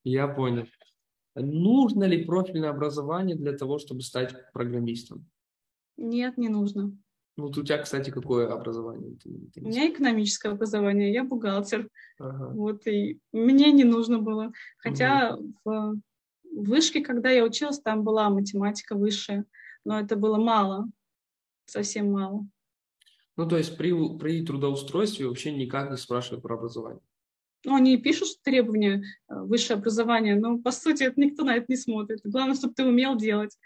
S1: Я понял. Нужно ли профильное образование для того, чтобы стать программистом?
S2: Нет, не нужно.
S1: Ну, вот у тебя, кстати, какое образование? Ты,
S2: ты у меня экономическое образование, я бухгалтер. Ага. Вот, и мне не нужно было. Хотя угу. в вышке, когда я училась, там была математика высшая, но это было мало, совсем мало.
S1: Ну, то есть при, при трудоустройстве вообще никак не спрашивают про образование?
S2: Ну, они пишут требования э, высшее образование, но по сути это никто на это не смотрит. Главное, чтобы ты умел делать.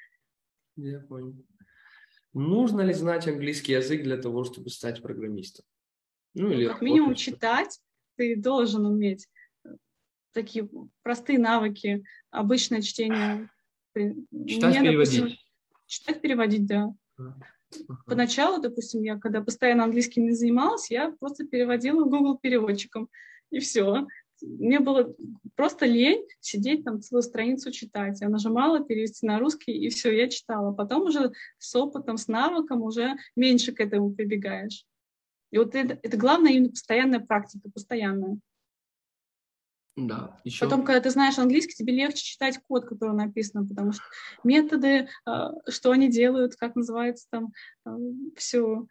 S1: Я понял. Нужно ли знать английский язык для того, чтобы стать программистом?
S2: Ну, или как минимум читать ты должен уметь. Такие простые навыки, обычное чтение.
S1: Читать, Мне, переводить. Допустим,
S2: читать, переводить, да. Uh-huh. Поначалу, допустим, я когда постоянно английским не занималась, я просто переводила Google переводчиком и все. Мне было просто лень сидеть там целую страницу читать. Я нажимала перевести на русский, и все, я читала. Потом уже с опытом, с навыком уже меньше к этому прибегаешь. И вот это, это главное именно постоянная практика, постоянная.
S1: Да,
S2: еще... Потом, когда ты знаешь английский, тебе легче читать код, который написан, потому что методы, а, что они делают, как называется там, все,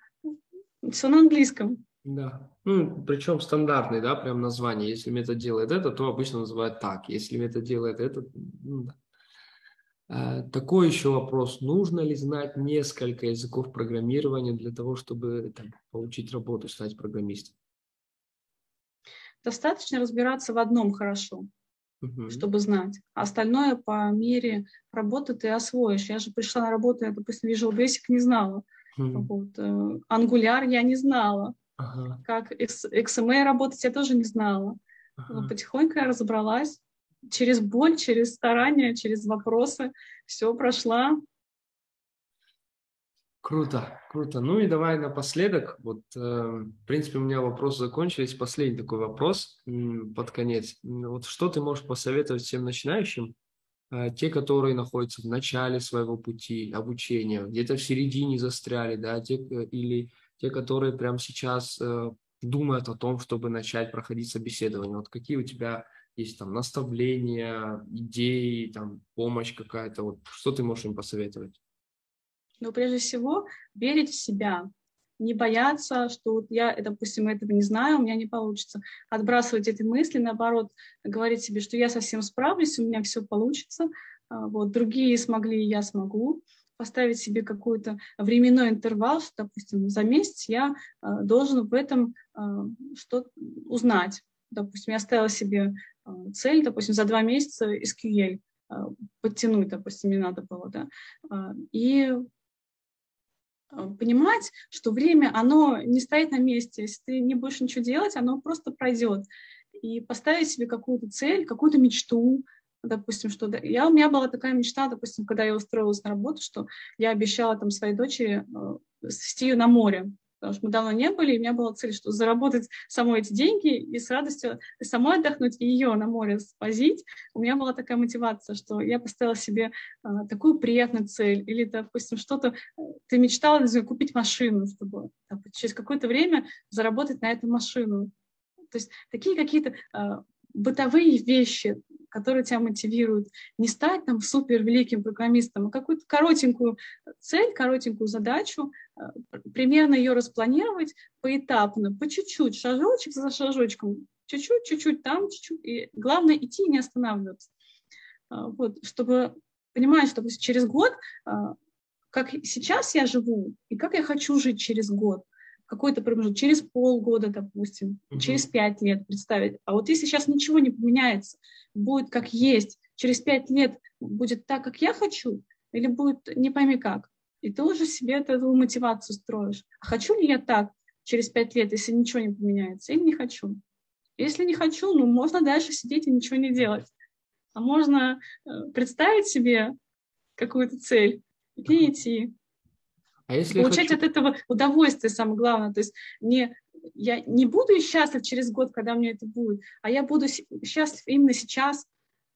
S2: все на английском.
S1: Да. Ну, причем стандартный, да, прям название. Если метод делает это, то обычно называют так. Если метод делает это, ну, да. А, такой еще вопрос. Нужно ли знать несколько языков программирования для того, чтобы там, получить работу, стать программистом?
S2: Достаточно разбираться в одном хорошо, угу. чтобы знать. Остальное по мере работы ты освоишь. Я же пришла на работу, я, допустим, Visual Basic не знала. Угу. Вот. Э, Angular я не знала. Ага. Как XMA работать я тоже не знала. Ага. Потихоньку я разобралась. Через боль, через старания, через вопросы. Все прошла.
S1: Круто, круто. Ну и давай напоследок. Вот, э, в принципе, у меня вопросы закончились. Последний такой вопрос под конец. Вот что ты можешь посоветовать всем начинающим, э, те, которые находятся в начале своего пути обучения, где-то в середине застряли, да, те, э, или те, которые прямо сейчас э, думают о том, чтобы начать проходить собеседование. Вот какие у тебя есть там наставления, идеи, там помощь какая-то, вот что ты можешь им посоветовать?
S2: Ну, прежде всего, верить в себя, не бояться, что вот я, допустим, этого не знаю, у меня не получится, отбрасывать эти мысли, наоборот, говорить себе, что я совсем справлюсь, у меня все получится, а, вот, другие смогли, я смогу, поставить себе какой-то временной интервал, что, допустим, за месяц я э, должен в этом э, что узнать. Допустим, я ставила себе э, цель, допустим, за два месяца SQL подтянуть, допустим, мне надо было, да, и понимать, что время, оно не стоит на месте. Если ты не будешь ничего делать, оно просто пройдет. И поставить себе какую-то цель, какую-то мечту, допустим, что я, у меня была такая мечта, допустим, когда я устроилась на работу, что я обещала там своей дочери э, свести ее на море. потому что мы давно не были, и у меня была цель, что заработать самой эти деньги и с радостью самой отдохнуть, и ее на море спозить. У меня была такая мотивация, что я поставила себе а, такую приятную цель, или, допустим, что-то, э, ты мечтала знаю, купить машину, чтобы там, через какое-то время заработать на эту машину. То есть такие какие-то а, бытовые вещи, которые тебя мотивируют. Не стать там супер великим программистом, а какую-то коротенькую цель, коротенькую задачу, э, примерно ее распланировать поэтапно, по чуть-чуть, шажочек за шажочком, чуть-чуть, чуть-чуть там, чуть-чуть. И главное идти и не останавливаться. А, вот, чтобы понимать, что через год, а, как сейчас я живу и как я хочу жить через год, какой-то промежуток, через полгода, допустим, угу. через пять лет представить. А вот если сейчас ничего не поменяется, будет как есть, через пять лет будет так, как я хочу, или будет не пойми как. И ты уже себе эту мотивацию строишь. А хочу ли я так через пять лет, если ничего не поменяется, или не хочу? Если не хочу, ну, можно дальше сидеть и ничего не делать. А можно э, представить себе какую-то цель и идти. А если Получать хочу... от этого удовольствие самое главное. То есть не, я не буду счастлив через год, когда мне это будет, а я буду счастлив именно сейчас,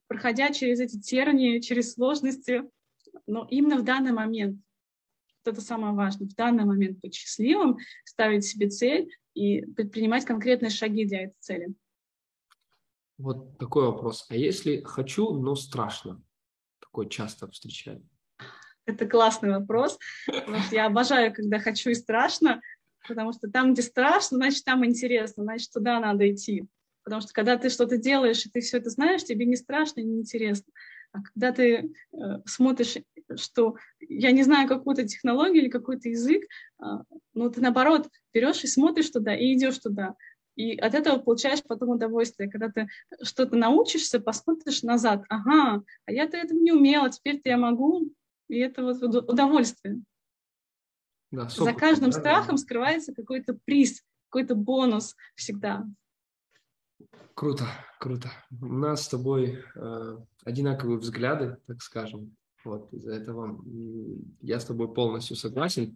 S2: проходя через эти тернии, через сложности, но именно в данный момент. Это самое важное. В данный момент быть счастливым, ставить себе цель и предпринимать конкретные шаги для этой цели.
S1: Вот такой вопрос. А если хочу, но страшно? Такой часто встречаю.
S2: Это классный вопрос. Я обожаю, когда хочу и страшно, потому что там, где страшно, значит, там интересно, значит, туда надо идти. Потому что когда ты что-то делаешь, и ты все это знаешь, тебе не страшно, не интересно. А когда ты э, смотришь, что я не знаю какую-то технологию или какой-то язык, э, ну ты наоборот берешь и смотришь туда, и идешь туда. И от этого получаешь потом удовольствие, когда ты что-то научишься, посмотришь назад, ага, а я-то этого не умела, теперь-то я могу, и это вот удовольствие. Да, За каждым да, страхом да. скрывается какой-то приз, какой-то бонус всегда.
S1: Круто, круто. У нас с тобой э, одинаковые взгляды, так скажем. Вот из-за этого я с тобой полностью согласен.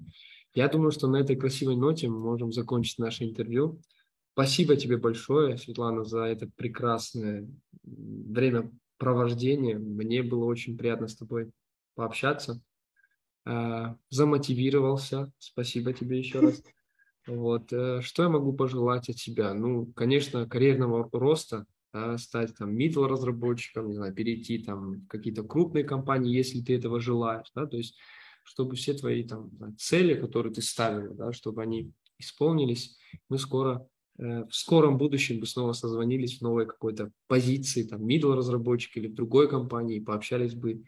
S1: Я думаю, что на этой красивой ноте мы можем закончить наше интервью. Спасибо тебе большое, Светлана, за это прекрасное времяпровождение. Мне было очень приятно с тобой пообщаться. Э, замотивировался. Спасибо тебе еще раз. Вот. Э, что я могу пожелать от себя? Ну, конечно, карьерного роста, да, стать там middle разработчиком, не знаю, перейти там в какие-то крупные компании, если ты этого желаешь, да, то есть чтобы все твои там цели, которые ты ставил, да, чтобы они исполнились, мы скоро э, в скором будущем бы снова созвонились в новой какой-то позиции, там, middle разработчик или в другой компании, пообщались бы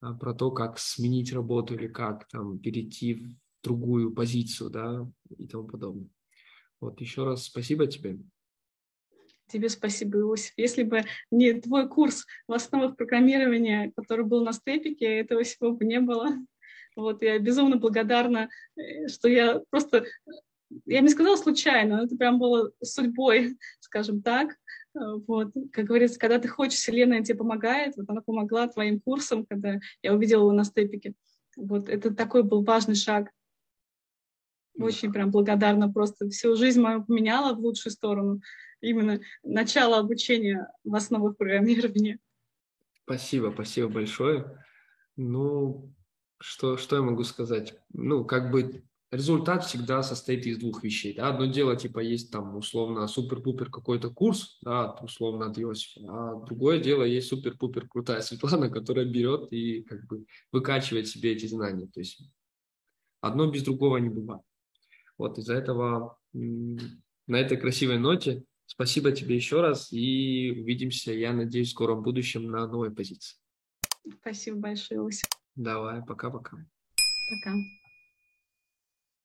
S1: про то, как сменить работу или как там перейти в другую позицию, да, и тому подобное. Вот, еще раз спасибо тебе.
S2: Тебе спасибо, Иосиф. Если бы не твой курс в основах программирования, который был на степике, этого всего бы не было. Вот, я безумно благодарна, э, что я просто, я не сказала случайно, это прям было судьбой, скажем так, вот. Как говорится, когда ты хочешь, Вселенная тебе помогает. Вот она помогла твоим курсам, когда я увидела его на степике. Вот это такой был важный шаг. Очень прям благодарна просто. Всю жизнь мою поменяла в лучшую сторону. Именно начало обучения в основах программирования.
S1: Спасибо, спасибо большое. Ну, что, что я могу сказать? Ну, как бы результат всегда состоит из двух вещей. Да? Одно дело, типа, есть там условно супер-пупер какой-то курс, да, условно от Иосифа, а другое дело, есть супер-пупер крутая Светлана, [LAUGHS] которая берет и как бы выкачивает себе эти знания. То есть одно без другого не бывает. Вот из-за этого на этой красивой ноте спасибо тебе еще раз и увидимся, я надеюсь, в скором будущем на новой позиции.
S2: Спасибо большое, Иосиф.
S1: Давай, пока-пока.
S2: Пока. -пока. пока.